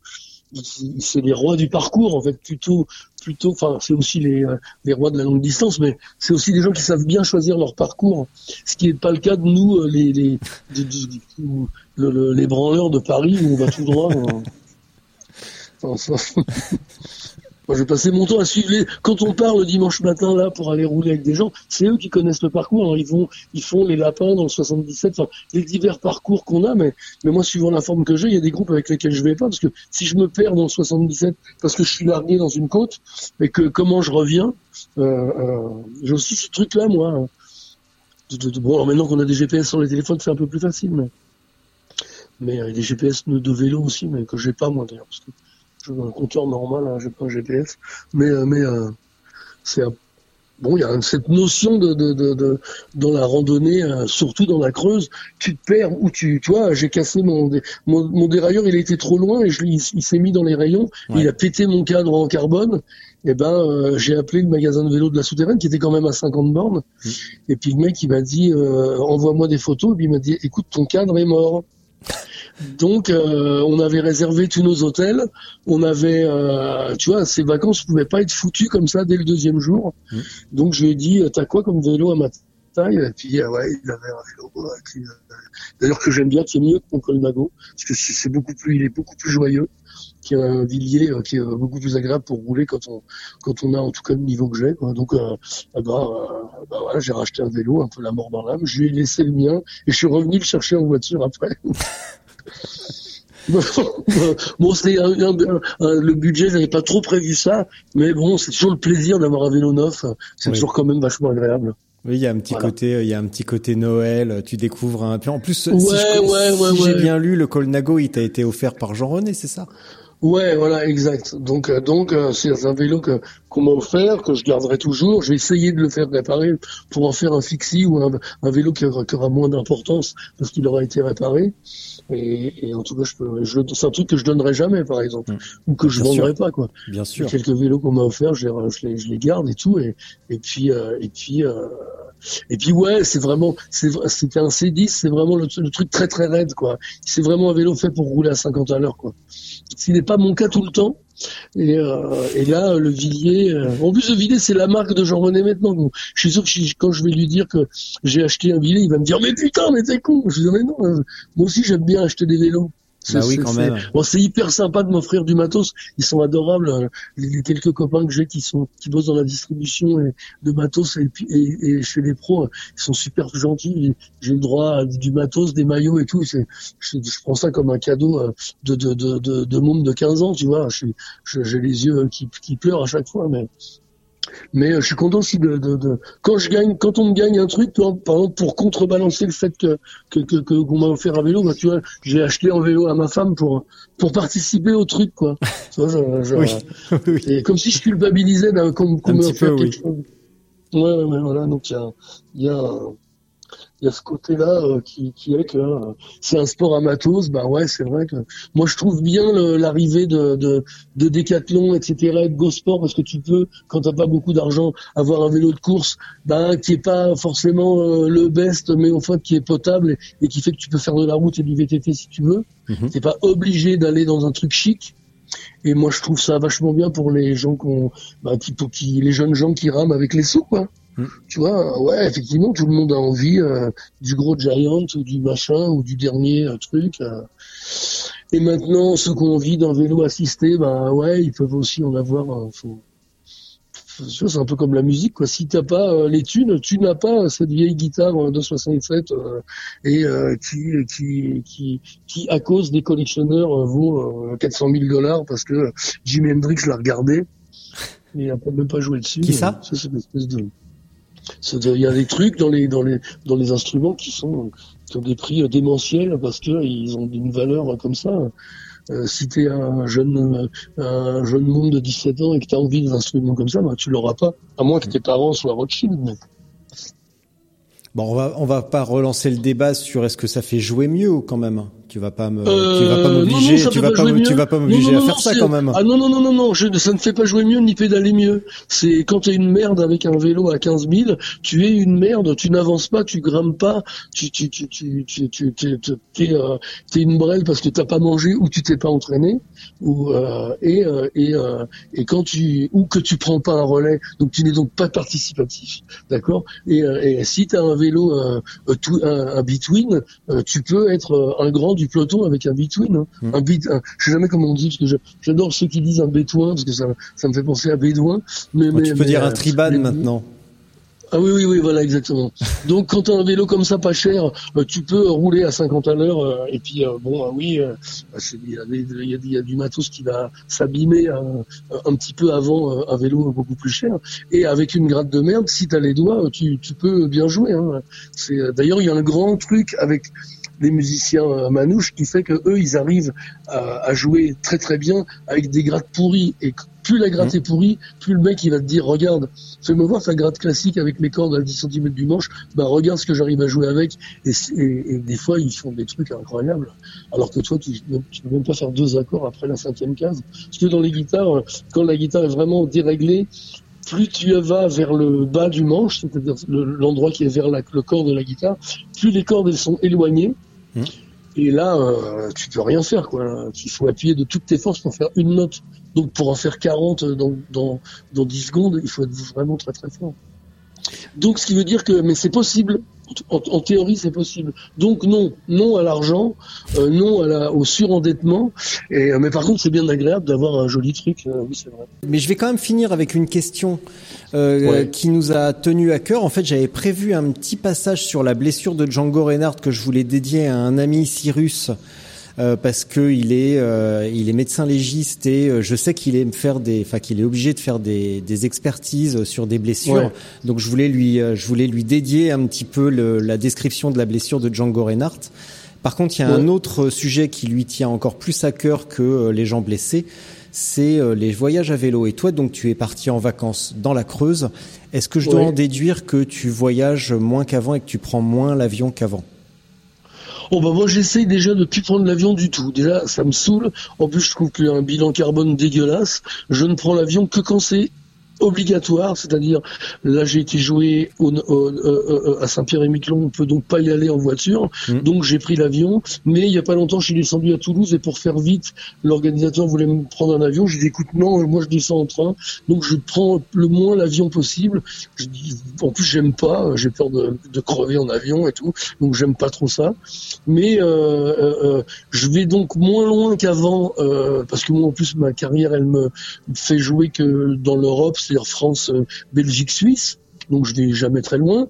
c'est les rois du parcours en fait plutôt plutôt. Enfin, c'est aussi les, euh, les rois de la longue distance, mais c'est aussi des gens qui savent bien choisir leur parcours, ce qui n'est pas le cas de nous euh, les les du- du- du- le- le- les branleurs de Paris où on va tout droit. euh. Enfin, ça- Moi, je passais mon temps à suivre les. Quand on part le dimanche matin là pour aller rouler avec des gens, c'est eux qui connaissent le parcours. Alors, ils vont, ils font les lapins dans le 77, enfin les divers parcours qu'on a. Mais, mais moi, suivant la forme que j'ai, il y a des groupes avec lesquels je vais pas parce que si je me perds dans le 77 parce que je suis largué dans une côte et que comment je reviens, euh, euh, j'ai aussi ce truc-là, moi. hein. Bon, alors maintenant qu'on a des GPS sur les téléphones, c'est un peu plus facile, mais mais euh, des GPS de, vélo aussi, mais que j'ai pas moi d'ailleurs, j'ai un compteur normal, hein, j'ai pas un GPS, mais euh, mais euh, c'est un- bon, il y a cette notion de, de, de, de- dans la randonnée, euh, surtout dans la Creuse, tu te perds ou tu, tu vois, j'ai cassé mon, mon mon dérailleur, il était trop loin et je, il, il s'est mis dans les rayons, Ouais. il a pété mon cadre en carbone. Et ben, euh, j'ai appelé le magasin de vélo de la souterraine qui était quand même à 50 bornes. Et puis le mec, il m'a dit, euh, envoie-moi des photos. Et puis il m'a dit, écoute, ton cadre est mort. Donc, euh, on avait réservé tous nos hôtels. On avait, euh, tu vois, ces vacances pouvaient pas être foutues comme ça dès le deuxième jour. Donc, je lui ai dit, t'as quoi comme vélo à ma taille? Et puis, euh, ouais, il avait un vélo. euh, euh, D'ailleurs, que j'aime bien, qui est mieux que mon Colnago, parce que c'est beaucoup plus, il est beaucoup plus joyeux, qui est un euh, qui est euh, beaucoup plus agréable pour rouler quand on, quand on a en tout cas le niveau que j'ai. Donc, euh, eh ben, euh, bah voilà, j'ai racheté un vélo, un peu la mort dans l'âme. Je lui ai laissé le mien et je suis revenu le chercher en voiture après. bon, c'est le budget, j'avais pas trop prévu ça, mais bon, c'est toujours le plaisir d'avoir un vélo neuf. C'est Oui. toujours quand même vachement agréable. Oui, il y a un petit Voilà. côté, euh, il y a un petit côté Noël. Tu découvres un. Puis en plus, si Ouais, je- ouais, ouais, si j'ai ouais. bien lu, le Colnago, il t'a été offert par Jean René, c'est ça? Ouais, voilà, exact. Donc, euh, donc, euh, c'est un vélo que qu'on m'a offert, que je garderai toujours. J'ai essayé de le faire réparer pour en faire un fixie ou un, un vélo qui aura, qui aura moins d'importance parce qu'il aura été réparé. Et, et en tout cas, je peux, je, c'est un truc que je donnerai jamais, par exemple, ou que je Bien sûr. vendrai pas, quoi. Bien sûr. quelques vélos qu'on m'a offert, je les, je les, je les garde et tout, et, et puis, euh, et puis, euh, et puis ouais, c'est vraiment, c'était un C10, c'est vraiment le, truc très très raide, quoi. C'est vraiment un vélo fait pour rouler à 50 à l'heure, quoi. Ce n'est pas mon cas tout le temps. Et, euh, là, le Villiers, euh, en plus le Villiers, c'est la marque de Jean-René maintenant. Donc, je suis sûr que quand je vais lui dire que j'ai acheté un Villiers, il va me dire mais putain, mais t'es con. Je lui dis mais non, euh, moi aussi j'aime bien acheter des vélos. Bah C'est- oui, quand même. Bon, c'est hyper sympa de m'offrir du matos. Ils sont adorables. euh, Les, quelques copains que j'ai qui sont qui bossent dans la distribution et, de matos et, et, et chez les pros, euh, ils sont super gentils. J'ai le droit à du matos, des maillots et tout. C'est, je, je prends ça comme un cadeau euh, de de de de, de monde de 15 ans, tu vois. Je suis- je- j'ai les yeux qui, qui pleurent à chaque fois, mais mais euh, je suis content aussi de, de, de quand je gagne, quand on me gagne un truc, par exemple pour contrebalancer le fait que que que que- qu'on m'a offert un vélo, bah tu vois, j'ai acheté un vélo à ma femme pour pour participer au truc quoi. Tu vois, je, je- Oui. oui. c'est comme si je culpabilisais d'un qu'on qu'on m'ait petit offert peu, quelque chose. Ouais, ouais, ouais, voilà. Donc il y a il y a il y a ce côté-là euh, qui, qui est que euh, c'est un sport à matos. Bah ouais, c'est vrai que moi je trouve bien l'arrivée de, de de Decathlon, etc. et de Go Sport parce que tu peux, quand t'as pas beaucoup d'argent, avoir un vélo de course, bah qui est pas forcément euh, le best, mais en fait qui est potable et, et qui fait que tu peux faire de la route et du VTT si tu veux. Mhm. T'es pas obligé d'aller dans un truc chic. Et moi, je trouve ça vachement bien pour les gens qu'on, bah, qui, pour qui, les jeunes gens qui rament avec les sous, quoi. Mm. Tu vois, ouais, effectivement, tout le monde a envie euh, du gros Giant ou du machin ou du dernier euh, truc. euh. Et maintenant, ceux qui ont envie d'un vélo assisté, bah ouais, ils peuvent aussi en avoir. euh, faut... C'est un peu comme la musique, quoi. Si t'as pas euh, les thunes, tu n'as pas cette vieille guitare de 67 euh, et euh, qui, qui, qui, qui, à cause des collectionneurs, vaut euh, 400 000 dollars parce que Jimi Hendrix l'a regardé et il a pas- même pas joué dessus. Qui ça C'est une espèce de... Il y a des trucs dans les dans les dans les instruments qui sont qui ont des prix euh, démentiels parce que ils ont une valeur euh, comme ça. euh, si t'es un jeune un jeune monde de 17 ans et que t'as envie d'un instrument comme ça, bah, tu l'auras pas, à moins que tes parents soient Rothschild. mais- Bon, on va on va pas relancer le débat sur est-ce que ça fait jouer mieux quand même. Tu vas pas me Euh, tu vas pas m'obliger non, tu vas pas tu vas pas m'obliger à faire ça quand même. Ah non, non, non, non, non, je- ça ne fait pas jouer mieux ni pédaler mieux. C'est quand t'es une merde avec un vélo à 15 000, tu es une merde, tu n'avances pas, tu grimpes pas, tu, tu, tu, tu, tu, tu, t'es, euh, une brêle parce que t'as pas mangé ou tu t'es pas entraîné, ou, euh, et, euh, et, euh, et quand tu, ou que tu prends pas un relais, donc tu n'es donc pas participatif, d'accord? Et, euh, et si t'as un vélo, tout- un, un between, tu peux être un grand du peloton avec un between, hein. Mm. un bit, un- je sais jamais comment on dit parce que j'adore ceux qui disent un bétouin parce que ça, ça me fait penser à bédouin. Mais, Moi, mais tu peux mais, dire un mais- maintenant. Ah oui oui oui voilà exactement. Donc quand tu as un vélo comme ça pas cher, euh, tu peux rouler à 50 à l'heure euh, et puis bon oui bah, il y, a y, y du matos qui va s'abîmer un, un petit peu avant euh, un vélo beaucoup plus cher et avec une gratte de merde si tu as les doigts tu, tu peux bien jouer. Hein. D'ailleurs il y a un grand truc avec les musiciens euh, manouches qui fait que eux ils arrivent à, à jouer très très bien avec des grattes pourries. Et plus la gratte est pourrie, plus le mec il va te dire regarde, fais-moi voir ta gratte classique avec mes cordes à 10 cm du manche, bah regarde ce que j'arrive à jouer avec. Et, c'est- et, et des fois ils font des trucs incroyables. Alors que toi tu, tu peux même pas faire deux accords après la cinquième case. Parce que dans les guitares quand la guitare est vraiment déréglée plus tu vas vers le bas du manche, c'est-à-dire le- l'endroit qui est vers la- le corps de la guitare, plus les cordes elles sont éloignées. Et là, euh, tu peux rien faire, quoi. Il faut appuyer de toutes tes forces pour faire une note. Donc, pour en faire 40 dans, dans, dans 10 secondes, il faut être vraiment très très fort. Donc, ce qui veut dire que, mais c'est possible. En, en théorie, c'est possible. Donc, non, non à l'argent, euh, non à la, au surendettement. Et, euh, mais par contre, c'est bien agréable d'avoir un joli truc. euh, oui, c'est vrai. Mais je vais quand même finir avec une question euh, Ouais. qui nous a tenu à cœur. En fait, j'avais prévu un petit passage sur la blessure de Django Reinhardt que je voulais dédier à un ami Cyrus. Euh, parce que il est euh, il est médecin légiste et euh, je sais qu'il est faire des enfin qu'il est obligé de faire des, des expertises sur des blessures Ouais. donc je voulais lui euh, je voulais lui dédier un petit peu le- la description de la blessure de Django Reinhardt par contre, il y a un autre sujet qui lui tient encore plus à cœur que euh, les gens blessés, c'est euh, les voyages à vélo. Et toi, donc, tu es parti en vacances dans la Creuse. Est-ce que je dois Ouais. en déduire que tu voyages moins qu'avant et que tu prends moins l'avion qu'avant? Oh bah moi j'essaye déjà de plus prendre l'avion du tout. Déjà ça me saoule. En plus je trouve qu'il y un bilan carbone dégueulasse. Je ne prends l'avion que quand c'est obligatoire, c'est-à-dire là j'ai été joué au, au- euh, euh, à Saint-Pierre-et-Miquelon, on peut donc pas y aller en voiture, Mhm. donc j'ai pris l'avion. Mais il y a pas longtemps je suis descendu à Toulouse et pour faire vite, l'organisateur voulait me prendre un avion. J'ai dit écoute non, moi je descends en train, donc je prends le moins l'avion possible. Je dis, en plus j'aime pas, j'ai peur de, de crever en avion et tout, donc j'aime pas trop ça. Mais euh, euh, euh, je vais donc moins loin qu'avant euh, parce que moi en plus ma carrière elle me fait jouer que dans l'Europe, c'est-à-dire France, euh, Belgique, Suisse. Donc je vais jamais très loin.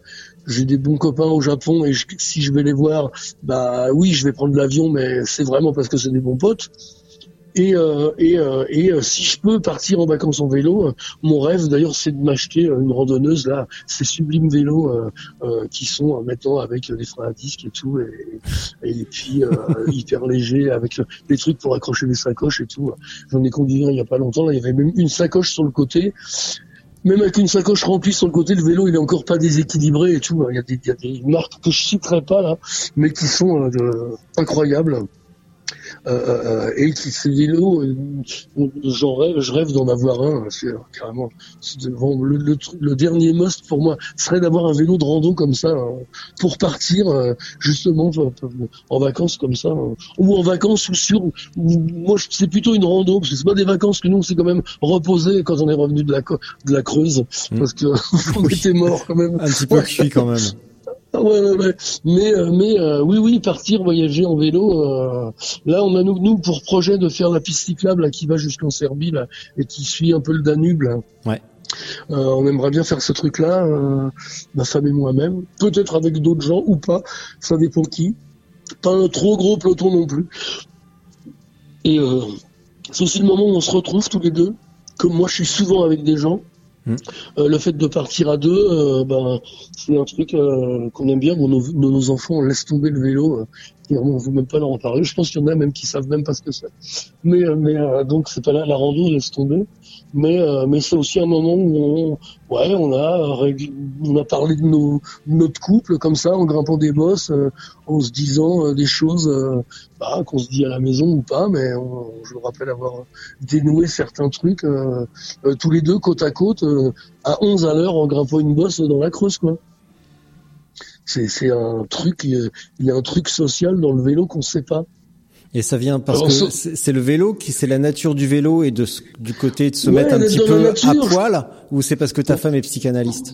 J'ai des bons copains au Japon et si je vais les voir, bah oui, je vais prendre l'avion, mais c'est vraiment parce que c'est des bons potes. Et, euh, euh, euh, si je peux partir en vacances en vélo, mon rêve d'ailleurs c'est de m'acheter une randonneuse là, ces sublimes vélos qui sont maintenant avec des freins à disque et tout, et, puis hyper légers avec des trucs pour accrocher les sacoches et tout. J'en ai conduit un il y a pas longtemps, là il y avait même une sacoche sur le côté. Même avec une sacoche remplie sur le côté, le vélo il est encore pas déséquilibré et tout. Il y a des, il marques que je citerai pas là, mais qui sont incroyables. Euh, euh, et qui ces vélos, euh, j'en rêve, je rêve d'en avoir un. C'est carrément c'est vraiment le, le, le dernier must pour moi serait d'avoir un vélo de rando comme ça hein, pour partir euh, justement euh, en vacances comme ça euh, ou en vacances ou sur. ou- moi, c'est plutôt une rando parce que c'est pas des vacances que nous on s'est quand même reposé quand on est revenu de la de la Creuse Mm. parce que on était mort quand même. Un petit peu cuit quand même. Ah ouais, ouais, ouais. Mais, euh, mais euh, oui, oui, partir voyager en vélo. euh, là, on a nous, nous pour projet de faire la piste cyclable là, qui va jusqu'en Serbie là, et qui suit un peu le Danube. Là. Ouais. Euh, on aimerait bien faire ce truc-là, euh, ma femme et moi-même. Peut-être avec d'autres gens ou pas, ça dépend qui. Pas un trop gros peloton non plus. Et euh, c'est aussi le moment où on se retrouve tous les deux. Comme moi, je suis souvent avec des gens. Mm. Euh, le fait de partir à deux, euh, ben, c'est un truc euh, qu'on aime bien. Bon, nos, enfants, on laisse tomber le vélo. euh, et on ne veut même pas leur en parler. Je pense qu'il y en a même qui savent même pas ce que c'est. Mais, mais donc c'est pas là la rando, laisse tomber. Mais, euh, mais c'est aussi un moment où on, ouais, on a, régl- on a parlé de, nos, de notre couple comme ça, en grimpant des bosses, euh, en se disant euh, des choses euh, bah, qu'on se dit à la maison ou pas. Mais on- je me rappelle avoir dénoué certains trucs euh, euh, tous les deux côte à côte euh, à 11 à l'heure en grimpant une bosse dans la Creuse, quoi. C'est, c'est un truc, euh, il y a un truc social dans le vélo qu'on sait pas. Et ça vient parce Alors, que c'est le vélo qui c'est la nature du vélo et de du côté de se Ouais, mettre un petit peu nature. à poil ou c'est parce que ta femme est psychanalyste?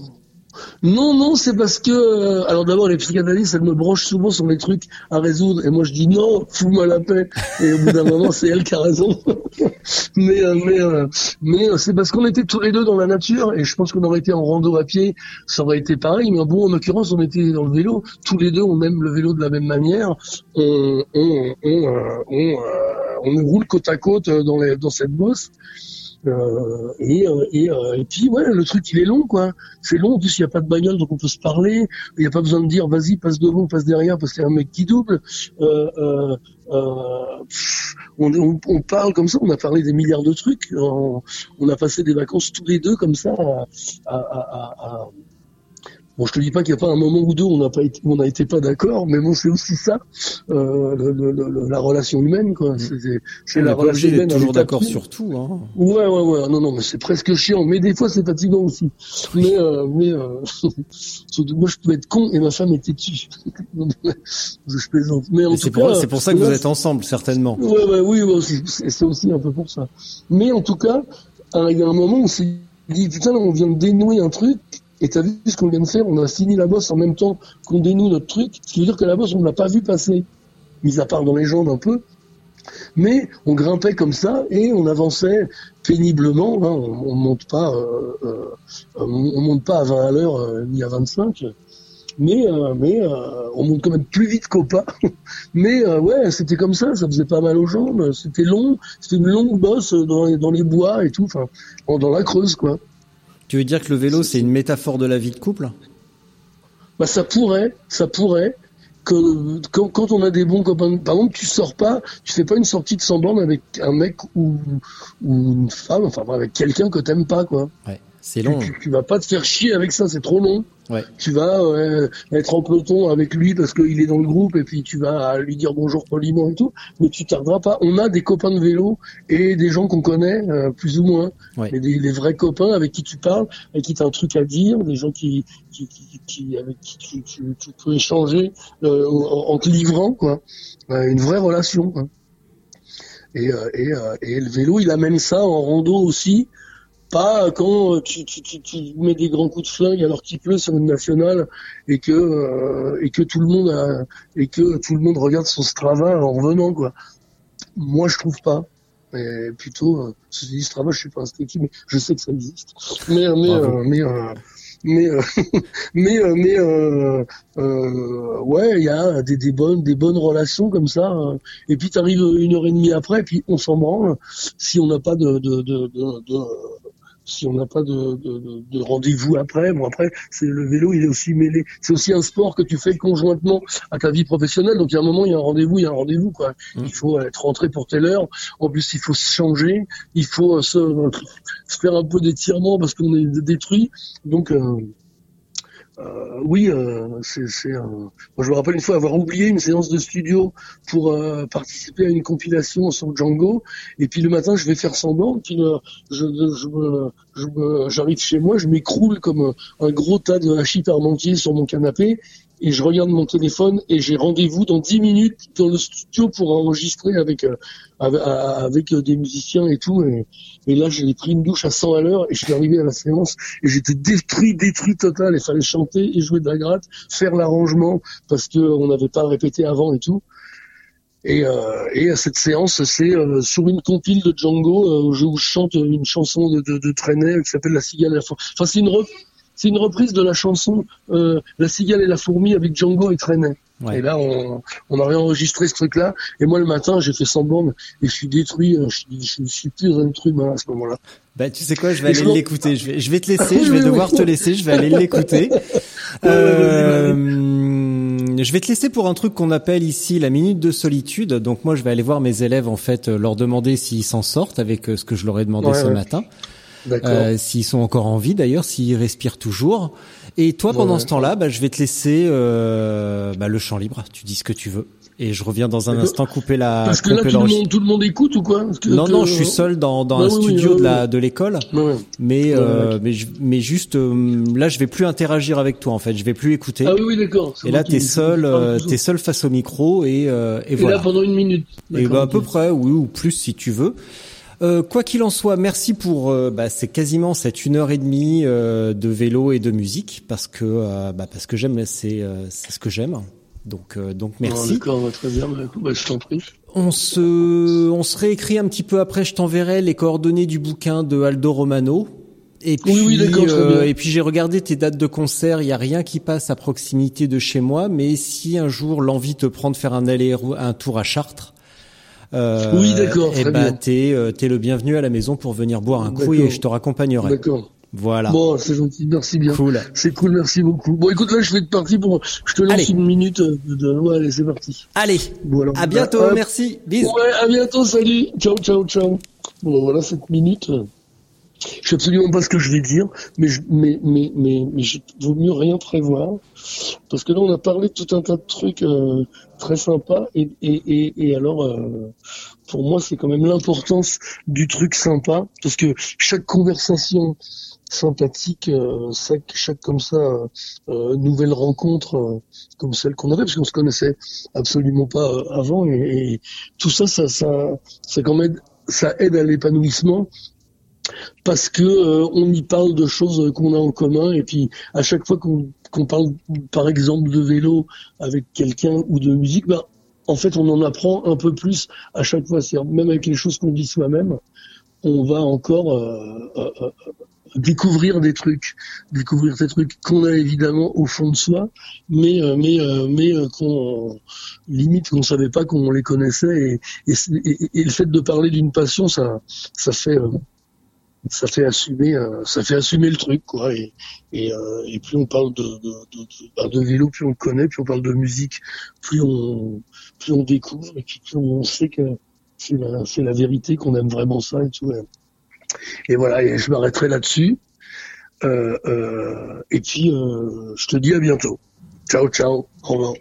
Non, non, c'est parce que, euh, alors d'abord, les psychanalystes, elles me brochent souvent sur les trucs à résoudre, et moi je dis non, fous-moi la paix, et au bout d'un moment, c'est elle qui a raison. mais, euh, mais, euh, mais euh, c'est parce qu'on était tous les deux dans la nature, et je pense qu'on aurait été en rando à pied, ça aurait été pareil, mais bon, en l'occurrence, on était dans le vélo, tous les deux, on aime le vélo de la même manière, on, on, on, euh, on, on roule côte à côte dans, les, dans cette bosse, euh, et, euh, et, euh, et puis ouais, le truc il est long quoi. C'est long, en plus il n'y a pas de bagnole donc on peut se parler. Il n'y a pas besoin de dire vas-y passe devant, passe derrière parce qu'il y a un mec qui double. Euh, euh, euh, on, on, on parle comme ça, on a parlé des milliards de trucs. On, on a passé des vacances tous les deux comme ça. À, à, à, à- Bon, je te dis pas qu'il n'y a pas un moment ou deux où on n'a pas été, où on n'a été pas d'accord, mais bon, c'est aussi ça, euh, le- le- le- la relation humaine, quoi. C'est, c'est- On la relation humaine toujours d'accord sur tout. Hein. Ouais, ouais, ouais. Non, non, mais c'est presque chiant. Mais des fois, c'est fatigant aussi. Mais, euh, mais, euh, moi, je pouvais être con et ma femme était tue. je plaisante. Mais en tout C'est cas, pour, c'est pour ça que vous êtes ensemble certainement. Ouais, ouais, oui, ouais, c'est- aussi un peu pour ça. Mais en tout cas, euh, il y a un moment où on s'est dit, putain, on vient de dénouer un truc, et t'as vu ce qu'on vient de faire, on a fini la bosse en même temps qu'on dénoue notre truc, ce qui veut dire que la bosse, on ne l'a pas vu passer, mis à part dans les jambes un peu. Mais on grimpait comme ça et on avançait péniblement. hein, on, on monte pas, euh, euh, on, on monte pas à 20 à l'heure euh, ni à 25, mais euh, euh, on monte quand même plus vite qu'au pas. mais euh, ouais, c'était comme ça, ça faisait pas mal aux jambes. C'était long, c'était une longue bosse dans les, dans les bois et tout, enfin en- dans la Creuse quoi. Tu veux dire que le vélo c'est une métaphore de la vie de couple? Bah ça pourrait, ça pourrait. Que, quand, quand on a des bons copains, par exemple, tu sors pas, tu fais pas une sortie de semblant avec un mec ou, ou une femme, enfin avec quelqu'un que t'aimes pas quoi. Ouais, c'est Tu, long. tu, tu vas pas te faire chier avec ça, c'est trop long. Ouais. Tu vas euh, être en peloton avec lui parce qu'il est dans le groupe et puis tu vas lui dire bonjour poliment et tout, mais tu tarderas pas. On a des copains de vélo et des gens qu'on connaît euh, plus ou moins, Ouais. et des, des vrais copains avec qui tu parles, avec qui tu as un truc à dire, des gens qui, qui, qui, qui- avec qui tu, tu, tu peux échanger euh, en, en te livrant quoi, Euh, une vraie relation. Quoi. Et, euh, et, euh, et le vélo, il amène ça en rando aussi. Pas quand euh, tu, tu, tu, tu mets des grands coups de flingue alors qu'il pleut sur une nationale et que euh, et que tout le monde a, et que tout le monde regarde son Strava en revenant quoi. Moi je trouve pas. Et plutôt, euh, ceci dit, Strava, je suis pas inscrit, mais je sais que ça existe. Mais mais euh, mais euh, mais euh, mais euh, mais euh, euh, ouais, il y a des, des bonnes des bonnes relations comme ça. euh, et puis t'arrives une heure et demie après, et puis on s'en branle si on n'a pas de, de, de, de, de- si on n'a pas de, de, de- de rendez-vous après. Bon après, c'est le vélo, il est aussi mêlé. C'est aussi un sport que tu fais conjointement à ta vie professionnelle. Donc il y a un moment, il y a un rendez-vous, il y a un rendez-vous quoi. Il faut être rentré pour telle heure. En plus, il faut se changer. Il faut euh, se, se faire un peu d'étirement parce qu'on est détruit. Donc euh, euh, oui, euh, je me rappelle une fois avoir oublié une séance de studio pour euh, participer à une compilation sur Django. Et puis le matin, je vais faire semblant. Puis euh, je, je, j'arrive chez moi, je m'écroule comme un gros tas de hachis parmentier sur mon canapé. Et je regarde mon téléphone et j'ai rendez-vous dans 10 minutes dans le studio pour enregistrer avec euh, avec, avec, euh, des musiciens et tout. Et, là, j'ai pris une douche à 100 à l'heure et je suis arrivé à la séance et j'étais détruit, détruit total. Il fallait chanter et jouer de la gratte, faire l'arrangement parce que on n'avait pas répété avant et tout. Et, euh, et à cette séance, c'est euh, sur une compile de Django euh, où je chante une chanson de, de, de Trenet qui s'appelle La cigale et la fourmi. Enfin, c'est une, rep- c'est une reprise de la chanson euh, La cigale et la fourmi avec Django et Trenet. Ouais. Et là, on, on a réenregistré ce truc-là. Et moi, le matin, j'ai fait semblant et je suis détruit. euh, Je, suis- je, je suis plus un truc à ce moment-là. Bah tu sais quoi, je vais aller l'écouter. Je vais, je vais te laisser. Oui, Je vais devoir te laisser. Je vais aller l'écouter. Euh, je vais te laisser pour un truc qu'on appelle ici la minute de solitude. Donc moi, je vais aller voir mes élèves en fait, leur demander s'ils s'en sortent avec euh, ce que je leur ai demandé Ouais, ce ouais. matin. Euh, s'ils sont encore en vie d'ailleurs, s'ils respirent toujours. Et toi, pendant Ouais. ce temps-là, bah, je vais te laisser euh, bah, le champ libre. Tu dis ce que tu veux. Et je reviens dans un D'accord. instant couper la. Parce que là, tout le, monde, tout le monde écoute ou quoi? Que- Non, que- non, je suis seul dans, dans Ouais, un oui, studio de la de l'école. Ouais. Mais euh, mais je- mais juste euh, là, je vais plus interagir avec toi en fait. Je vais plus écouter. Ah oui, d'accord. Et là, t'es seul, euh, t'es seul face au micro et, euh, et Et voilà. là, pendant une minute. Et bah, à peu près, oui, ou plus si tu veux. Euh, quoi qu'il en soit, merci pour euh, bah, c'est quasiment cette une heure et demie euh, de vélo et de musique parce que euh, bah, parce que j'aime c'est euh, c'est ce que j'aime. Donc euh, donc merci. D'accord, bah, très bien. Bah, bah, je t'en prie. On se on se réécrit un petit peu après. Je t'enverrai les coordonnées du bouquin de Aldo Romano. Et puis, Oui, oui, bien. et puis j'ai regardé tes dates de concert. Il y a rien qui passe à proximité de chez moi, mais si un jour l'envie te prend de faire un aller un tour à Chartres, euh, Oui, d'accord, eh très ben, bien. t'es euh, t'es le bienvenu à la maison pour venir boire un coup et je te raccompagnerai. D'accord. Voilà. Bon, c'est gentil, merci bien. Cool. C'est cool, merci beaucoup. Bon, écoute, là, je vais être parti pour. Je te lance Allez. une minute de. Ouais, allez, c'est parti. Allez. Voilà. À bientôt. Merci. Bisous. Ouais, à bientôt, salut. Ciao, ciao, ciao. Bon, voilà cette minute. Je sais absolument pas ce que je vais dire, mais je, mais, mais, mais, mais je, vaut mieux rien prévoir. Parce que là, on a parlé de tout un tas de trucs euh, très sympas, et, et, et, et alors, euh, pour moi, c'est quand même l'importance du truc sympa, parce que chaque conversation sympathique, euh, chaque, chaque comme ça, euh, euh, nouvelle rencontre, euh, comme celle qu'on avait, parce qu'on se connaissait absolument pas avant, et, et tout ça, ça, ça, ça quand même, ça aide à l'épanouissement parce que euh, on y parle de choses qu'on a en commun et puis à chaque fois qu'on parle par exemple de vélo avec quelqu'un ou de musique, ben en fait on en apprend un peu plus à chaque fois. Même avec les choses qu'on dit soi-même, on va encore euh, euh, euh, découvrir des trucs, découvrir des trucs qu'on a évidemment au fond de soi, mais euh, mais euh, mais euh, qu'on limite qu'on savait pas qu'on les connaissait et, et, et- et le fait de parler d'une passion, ça ça fait euh, ça fait assumer euh, ça fait assumer le truc quoi. Et et, euh, et plus on parle de de, de, de, bah, de vélo plus on le connaît plus on parle de musique plus on plus on découvre et puis plus on sait que c'est la c'est la vérité qu'on aime vraiment ça et tout et, voilà et je m'arrêterai là-dessus. Euh, euh, et puis euh, je te dis à bientôt. Ciao ciao. Au revoir